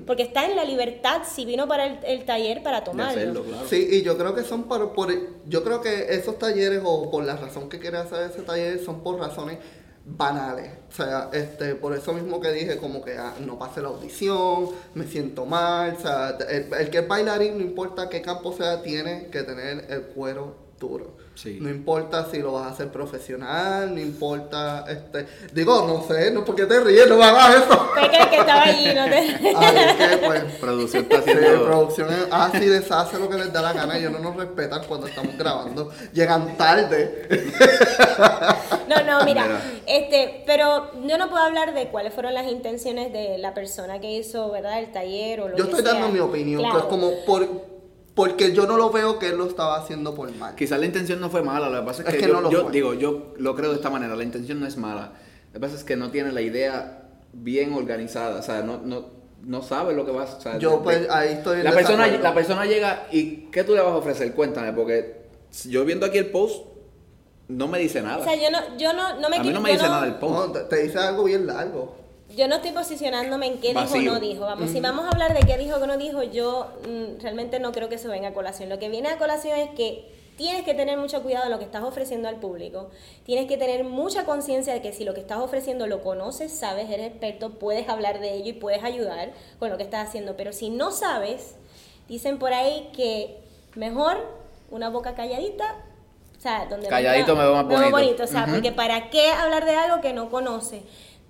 porque está en la libertad si vino para el, el taller para tomarlo. hacerlo, claro. Sí, y yo creo que son por, por- yo creo que esos talleres o por la razón que quiere hacer ese taller son por razones banales. O sea, este, por eso mismo que dije como que ah, no pasé la audición, me siento mal, o sea, el, el que es bailarín, no importa qué campo sea, tiene que tener el cuero duro. Sí. No importa si lo vas a hacer profesional, no importa, este, digo, no sé, no porque te ríes, no me hagas eso. Fue que el que estaba allí, no te... Ay, es que pues Producción está Sí, haciendo. producción es así, deshace lo que les da la gana. Ellos no nos respetan cuando estamos grabando. Llegan tarde. No, no, mira, Mira. este, pero yo no puedo hablar de cuáles fueron las intenciones de la persona que hizo, ¿verdad? El taller o lo Yo que estoy sea. dando mi opinión, Claro. que es como por, porque yo no lo veo que él lo estaba haciendo por mal. Quizás la intención no fue mala, lo que pasa es Es que, que yo, no lo yo fue. digo, yo lo creo de esta manera, la intención no es mala. Lo que pasa es que no tiene la idea bien organizada, o sea, no, no, no sabe lo que vas o sea, Yo, de- pues, ahí estoy en la persona, la persona llega y ¿qué tú le vas a ofrecer? Cuéntame, porque yo viendo aquí el post no me dice nada. O sea, yo no, yo no, no me a mí no me dice no- nada el post. No, te, te dice algo bien largo. Yo no estoy posicionándome en qué dijo o no dijo. Vamos, si vamos a hablar de qué dijo o no dijo, yo mm, realmente no creo que eso venga a colación. Lo que viene a colación es que tienes que tener mucho cuidado de lo que estás ofreciendo al público. Tienes que tener mucha conciencia de que si lo que estás ofreciendo lo conoces, sabes, eres experto, puedes hablar de ello y puedes ayudar con lo que estás haciendo. Pero si no sabes, dicen por ahí que mejor una boca calladita. O sea, donde Calladito me veo más me veo bonito. O sea, porque ¿para qué hablar de algo que no conoce?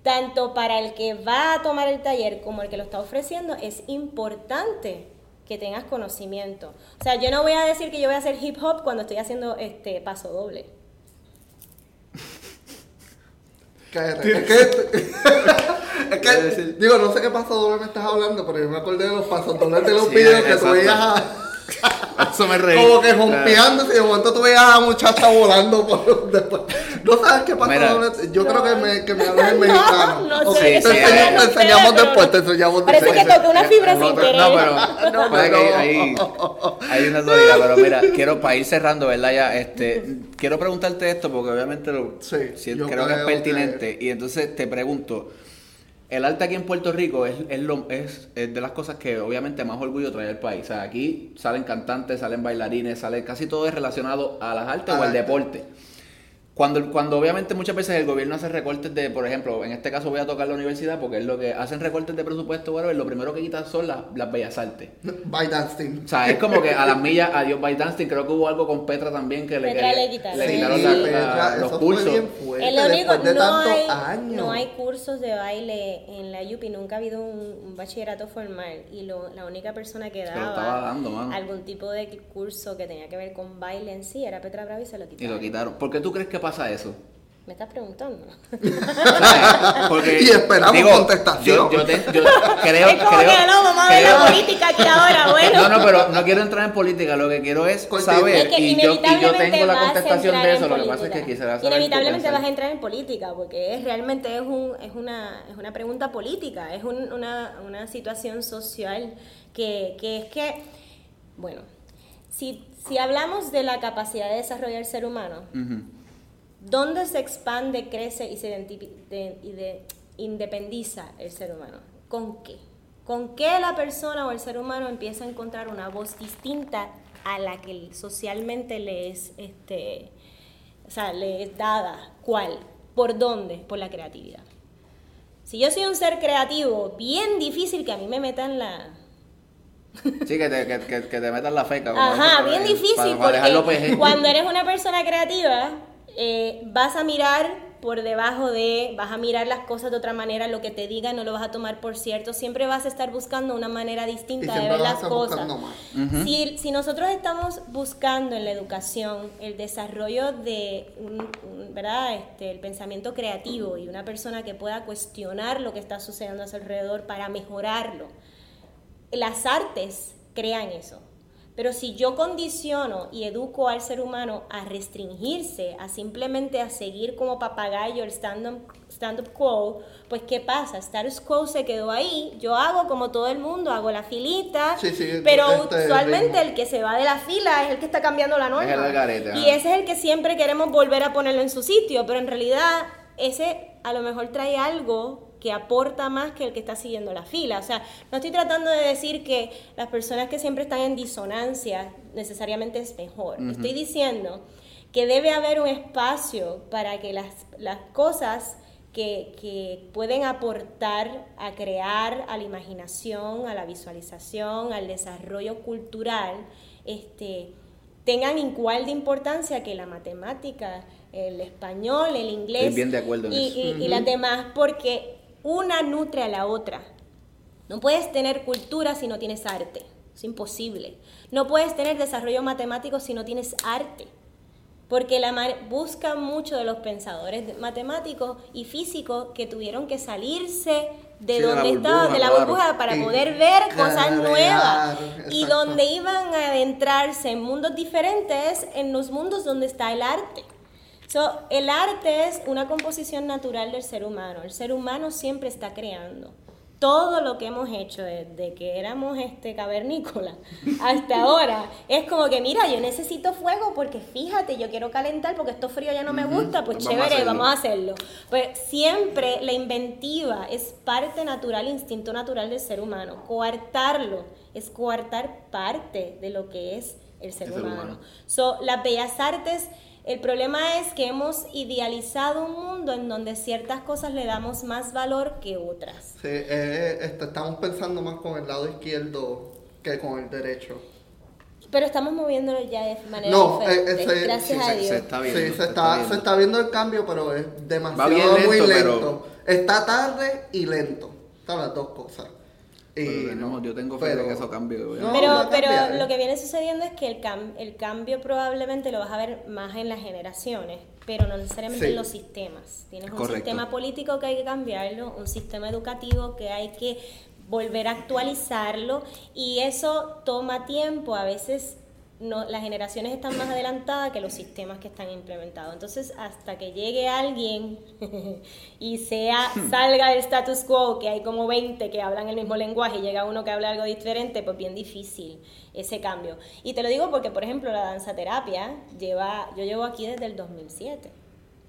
Tanto para el que va a tomar el taller como el que lo está ofreciendo, es importante que tengas conocimiento. O sea, yo no voy a decir que yo voy a hacer hip hop cuando estoy haciendo este paso doble. Cállate. Es que, es que digo, no sé qué paso doble me estás hablando, pero yo me acordé de los pasos dobles de los Sí, videos que tú veías a- Eso me reí. como que rompeándose y de momento tú veías a la muchacha volando por después. ¿No sabes qué paso Mira. Yo No. creo que me, que me hablas en No, mexicano. no Ok, sé, te, enseño- no te enseñamos pero después, no. te enseñamos Parece después. que toqué una fibra sin No, querer. No, pero No, que no. hay, hay, hay una dualidad, pero mira, quiero para ir cerrando, ¿verdad? Ya, este, quiero preguntarte esto porque obviamente lo, Sí, sí, yo creo que es creo pertinente y entonces te pregunto, el arte aquí en Puerto Rico es, es, lo, es, es de las cosas que obviamente más orgullo trae al país. O sea, aquí salen cantantes, salen bailarines, salen casi todo es relacionado a las artes o al arte. deporte. Cuando, cuando obviamente muchas veces el gobierno hace recortes de, por ejemplo, en este caso voy a tocar la universidad porque es lo que hacen recortes de presupuesto, whatever, lo primero que quitan son las, las bellas artes. By Dancing. O sea, es como que a las millas, adiós by Dancing, creo que hubo algo con Petra también que le, Petra que le quitaron. le Sí, quitaron la- Petra, la- los cursos. Fuerte, Es lo único, de no hay, años. no hay cursos de baile en la UPI, nunca ha habido un, un bachillerato formal y lo- la única persona que daba estaba dando, mano. algún tipo de curso que tenía que ver con baile en sí era Petra Bravo y se lo Y quitaron. lo quitaron. ¿Por qué tú crees que pasa eso? ¿Me estás preguntando? Porque, Y esperamos contestación. Yo, yo, te- yo creo, es como creo- que no, vamos a ver la política aquí ahora, bueno. No, no, pero no quiero entrar en política, lo que quiero es Contigo. saber Es que y, yo, y yo inevitablemente tengo la vas a contestación entrar de eso, lo que pasa es política. que quisiera saber Inevitablemente vas a entrar en política, porque es, realmente es, un, es, una, es una pregunta política, es un- una, una situación social que, que es que, bueno, si, si hablamos de la capacidad de desarrollar el ser humano, Ujú. ¿Dónde se expande, crece y se de- y de- independiza el ser humano? ¿Con qué? ¿Con qué la persona o el ser humano empieza a encontrar una voz distinta a la que socialmente le es, este, o sea, le es dada? ¿Cuál? ¿Por dónde? Por la creatividad. Si yo soy un ser creativo, bien difícil que a mí me metan la, Sí, que te, que, te metan la feca. como Ajá, bien difícil para- para dejarlo porque PG. cuando eres una persona creativa eh, vas a mirar por debajo de, vas a mirar las cosas de otra manera, lo que te digan no lo vas a tomar por cierto, siempre vas a estar buscando una manera Y distinta de ver vas a las cosas. Si, si nosotros estamos buscando en la educación el desarrollo de un, un, ¿verdad? Este, el pensamiento creativo y una persona que pueda cuestionar lo que está sucediendo a su alrededor para mejorarlo, las artes crean eso. Pero si yo condiciono y educo al ser humano a restringirse, a simplemente a seguir como papagayo el stand-up stand quo, pues ¿qué pasa? Status quo se quedó ahí, yo hago como todo el mundo, hago la filita, Sí, sí, pero este, usualmente el que se va de la fila es el que está cambiando la norma. Es y ese es el que siempre queremos volver a ponerlo en su sitio, pero en realidad ese a lo mejor trae algo que aporta más que el que está siguiendo la fila. O sea, no estoy tratando de decir que las personas que siempre están en disonancia necesariamente es mejor. Estoy diciendo que debe haber un espacio para que las, las cosas que, que pueden aportar a crear, a la imaginación, a la visualización, al desarrollo cultural, este, tengan igual de importancia que la matemática, el español, el inglés Estoy bien de acuerdo en y, eso. y- y las demás, porque una nutre a la otra. No puedes tener cultura si no tienes arte, es imposible. No puedes tener desarrollo matemático si no tienes arte. Porque la ma- busca mucho de los pensadores matemáticos y físicos que tuvieron que salirse de Sí, donde estaban, de la claro. burbuja, para poder ver cosas nuevas. Y donde iban a adentrarse en mundos diferentes, en los mundos donde está el arte. So, el arte es una composición natural del ser humano. El ser humano siempre está creando. Todo lo que hemos hecho desde que éramos este cavernícola hasta ahora es como que mira, yo necesito fuego porque fíjate, yo quiero calentar porque esto frío ya no me gusta, pues vamos a chévere, hacerlo. vamos a hacerlo. Pues siempre la inventiva es parte natural, instinto natural del ser humano. Coartarlo es coartar parte de lo que es el ser El ser humano. humano. So, las bellas artes, el problema es que hemos idealizado un mundo en donde ciertas cosas le damos más valor que otras. Sí, eh, este, estamos pensando más con el lado izquierdo que con el derecho. Pero estamos moviéndolo ya de manera No, diferente. eh, ese- gracias sí, a se- Dios. se está viendo. Sí, se se está está, viendo. se está viendo el cambio, pero es demasiado bien muy lento, lento. pero- Está tarde y lento. Son las dos cosas. Y Pero tenemos- no, yo tengo fe de que eso cambie. No, pero pero lo que viene sucediendo es que el, cam- el cambio probablemente lo vas a ver más en las generaciones, pero no necesariamente Sí. en los sistemas. Tienes un sistema político que hay que cambiarlo, un sistema educativo que hay que volver a actualizarlo y eso toma tiempo. A veces no, las generaciones están más adelantadas que los sistemas que están implementados. Entonces, hasta que llegue alguien y sea salga del status quo, que hay como 20 que hablan el mismo lenguaje y llega uno que habla algo diferente, pues bien difícil ese cambio. Y te lo digo porque, por ejemplo, la danza terapia lleva, yo llevo aquí desde el 2007.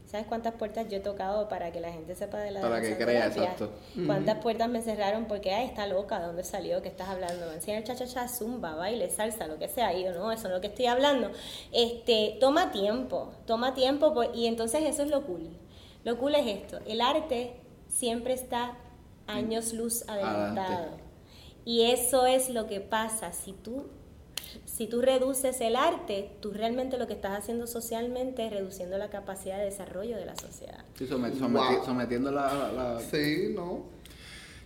¿Sabes cuántas puertas yo he tocado para que la gente sepa de la Para que crea, exacto. ¿Cuántas puertas me cerraron porque, ay, está loca, ¿de dónde salió? ¿Qué estás hablando? Me enseña el cha-cha-cha, zumba, baile, salsa, lo que sea. Y yo, no, eso es lo que estoy hablando. Este, toma tiempo, toma tiempo. pues, y entonces eso es lo cool. Lo cool es esto. El arte siempre está años luz adelantado. Adelante. Y eso es lo que pasa. Si tú, si tú reduces el arte, tú realmente lo que estás haciendo socialmente es reduciendo la capacidad de desarrollo de la sociedad. Sí, somet- someti- Wow. sometiendo la, la- la- Sí, no.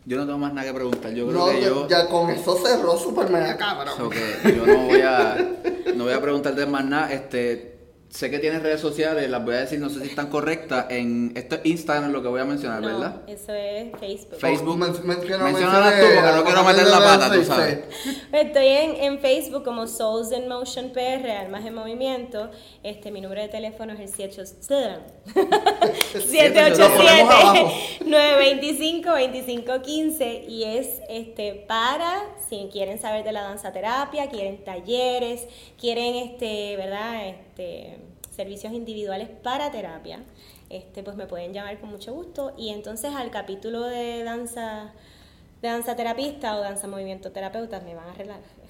Yo no tengo más nada que preguntar. Yo creo No, que yo... ya con eso cerró super mega cabrón. So que yo no voy a no voy a preguntarte más nada. Este, sé que tienes redes sociales, las voy a decir, no sé si están correctas. En esto es Instagram lo que voy a mencionar, No, ¿verdad? eso es Facebook. Facebook. Men- menciona- Menciónalas menciona- tú porque no quiero meter la pata, tú sabes. sí. Estoy en, en Facebook como Souls in Motion PR, Almas en Movimiento. Este, mi número de teléfono es el 787 Lo ponemos abajo. 925-2515 y es este para si quieren saber de la danza terapia, quieren talleres, quieren este, ¿verdad? Este, servicios individuales para terapia. Este, pues me pueden llamar con mucho gusto y entonces al capítulo de danza de danza terapista o danza movimiento terapeuta me van a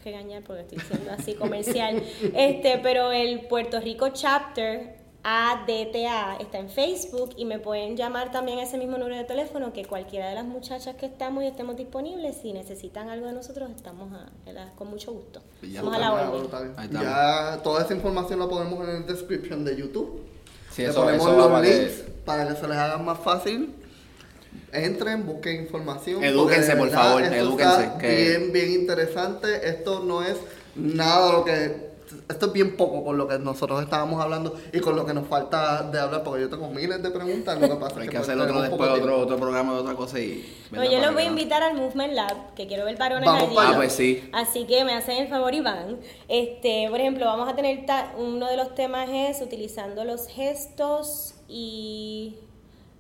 regañar porque estoy siendo así comercial. Este, pero el Puerto Rico chapter ADTA está en Facebook y me pueden llamar también a ese mismo número de teléfono que cualquiera de las muchachas que estamos y estemos disponibles, si necesitan algo de nosotros, estamos a- con mucho gusto. Ya Estamos a la orden. Ya toda esa información la ponemos en el description de YouTube. Sí, Le eso- ponemos eso los para que- links para que se les haga más fácil. Entren, busquen información. Edúquense, por favor, edúquense, que- Bien, bien interesante. Esto no es nada de lo que. Esto es bien poco con lo que nosotros estábamos hablando y con lo que nos falta de hablar, porque yo tengo miles de preguntas. Lo que pasa hay es que pues, hacer otro después, otro, otro programa de otra cosa y... No, yo los voy a invitar al Movement Lab, que quiero ver varones Vamos allí. Ah, pues sí. Así que me hacen el favor y van. Este, por ejemplo, vamos a tener ta- uno de los temas es utilizando los gestos y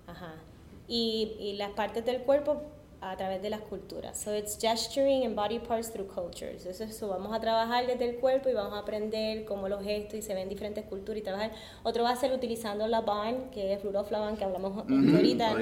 ajá, y, y las partes del cuerpo a través de las culturas. So it's gesturing and body parts through cultures. Eso, eso vamos a trabajar desde el cuerpo y vamos a aprender cómo los gestos y se ven diferentes culturas y trabajar. Otro va a ser utilizando la BAN, que es Rudolf Laban, que hablamos ahorita.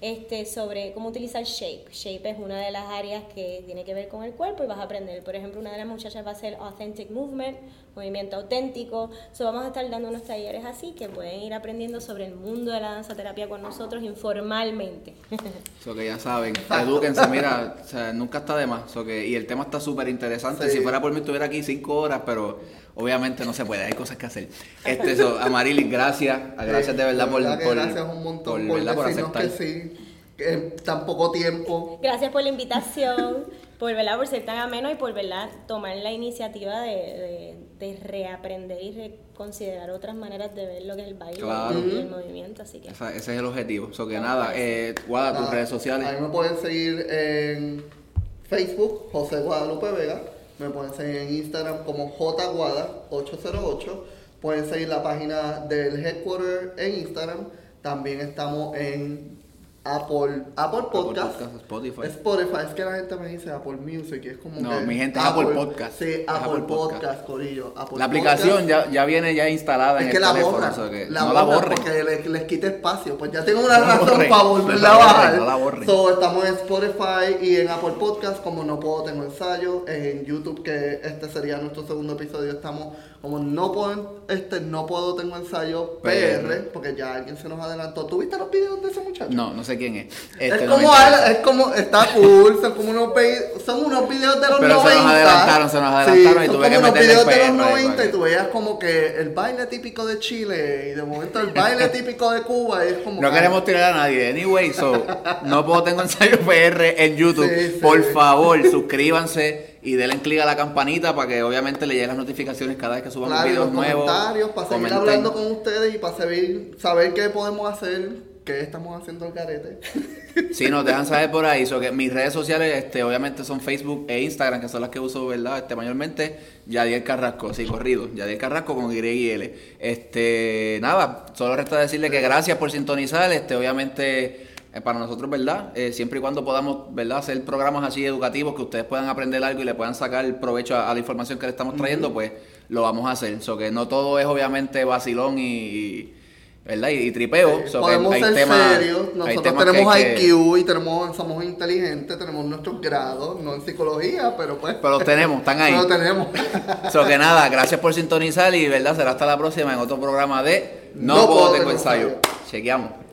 este, sobre cómo utilizar shape. Shape es una de las áreas que tiene que ver con el cuerpo y vas a aprender. Por ejemplo, una de las muchachas va a ser Authentic Movement, movimiento auténtico. So, vamos a estar dando unos talleres así que pueden ir aprendiendo sobre el mundo de la danza terapia con nosotros informalmente. So que ya saben, edúquense, mira, o sea, nunca está de más. So que, y el tema está súper interesante. Sí. Si fuera por mí estuviera aquí cinco horas, pero obviamente no se puede, hay cosas que hacer. Este, so, Amarilis, gracias, gracias de verdad por, verdad por, gracias un montón por, ¿verdad? por decirnos aceptar. que sí, en tan poco tiempo. Gracias por la invitación, por, ¿verdad? por ser tan ameno y por ¿verdad? tomar la iniciativa de, de- de reaprender y reconsiderar otras maneras de ver lo que es el baile Claro. y el movimiento. Así que Esa- ese es el objetivo. So que nada, eh, Guada, tus redes sociales. A mí me pueden seguir en Facebook, José Guadalupe Vega. Me pueden seguir en Instagram como jguada808. Pueden seguir la página del headquarter en Instagram. También estamos en Apple, Apple Podcast. Podcast, Spotify. Spotify, es que la gente me dice Apple Music y es como No, que mi gente es Apple Podcast. Sí, Apple, Apple Podcast, Podcast. Corillo. Apple La aplicación Podcast. ya, ya viene ya instalada en Es que el la teléfono, borra, so que la no borra la borren. porque le- les quita espacio. Pues ya tengo una No razón borren, para volverla la a bajar. no la borren. So, estamos en Spotify y en Apple Podcast. Como no puedo, tengo ensayo. En YouTube, que este sería nuestro segundo episodio, estamos como no puedo, este, no puedo, tengo ensayo PR, PR. porque ya alguien se nos adelantó. ¿Tuviste los videos de ese muchacho. No, no sé quién es. Es Este, me como, es como, está cool, son como unos, son unos videos de los Pero se 90. nos adelantaron, se nos adelantaron y tuve que meterle videos de los PR ahí 90 para y tú veías como que el baile típico de Chile y de momento el baile típico de Cuba y es como... No que- queremos tirar a nadie. Anyway, so, no puedo tengo ensayo PR en YouTube. Sí, sí. Por favor, suscríbanse y denle clic a la campanita para que obviamente le lleguen las notificaciones cada vez que subamos Claro, videos nuevos. comentarios para seguir Comenten. hablando con ustedes y para saber, saber qué podemos hacer, qué estamos haciendo el carete. Sí, nos dejan saber por ahí. So que mis redes sociales, este, obviamente son Facebook e Instagram, que son las que uso, ¿verdad? Este, mayormente, Yadiel Carrasco, sí, corrido. Yadiel Carrasco con Y y L. Este, nada, solo resta decirle que gracias por sintonizar. Este, obviamente, eh, para nosotros, ¿verdad? Eh, siempre y cuando podamos, ¿verdad? Hacer programas así educativos que ustedes puedan aprender algo y le puedan sacar provecho a, a la información que le estamos trayendo, pues lo vamos a hacer. So que no todo es obviamente vacilón y. y- ¿Verdad? Y, y tripeo. So que Podemos hay ser serios, nosotros tenemos que- IQ y tenemos, somos inteligentes, tenemos nuestros grados, no en psicología, pero pues... Pero los tenemos, están ahí. Pero tenemos. So que nada, gracias por sintonizar y verdad será hasta la próxima en otro programa de No, No puedo tengo ensayo. Chequeamos.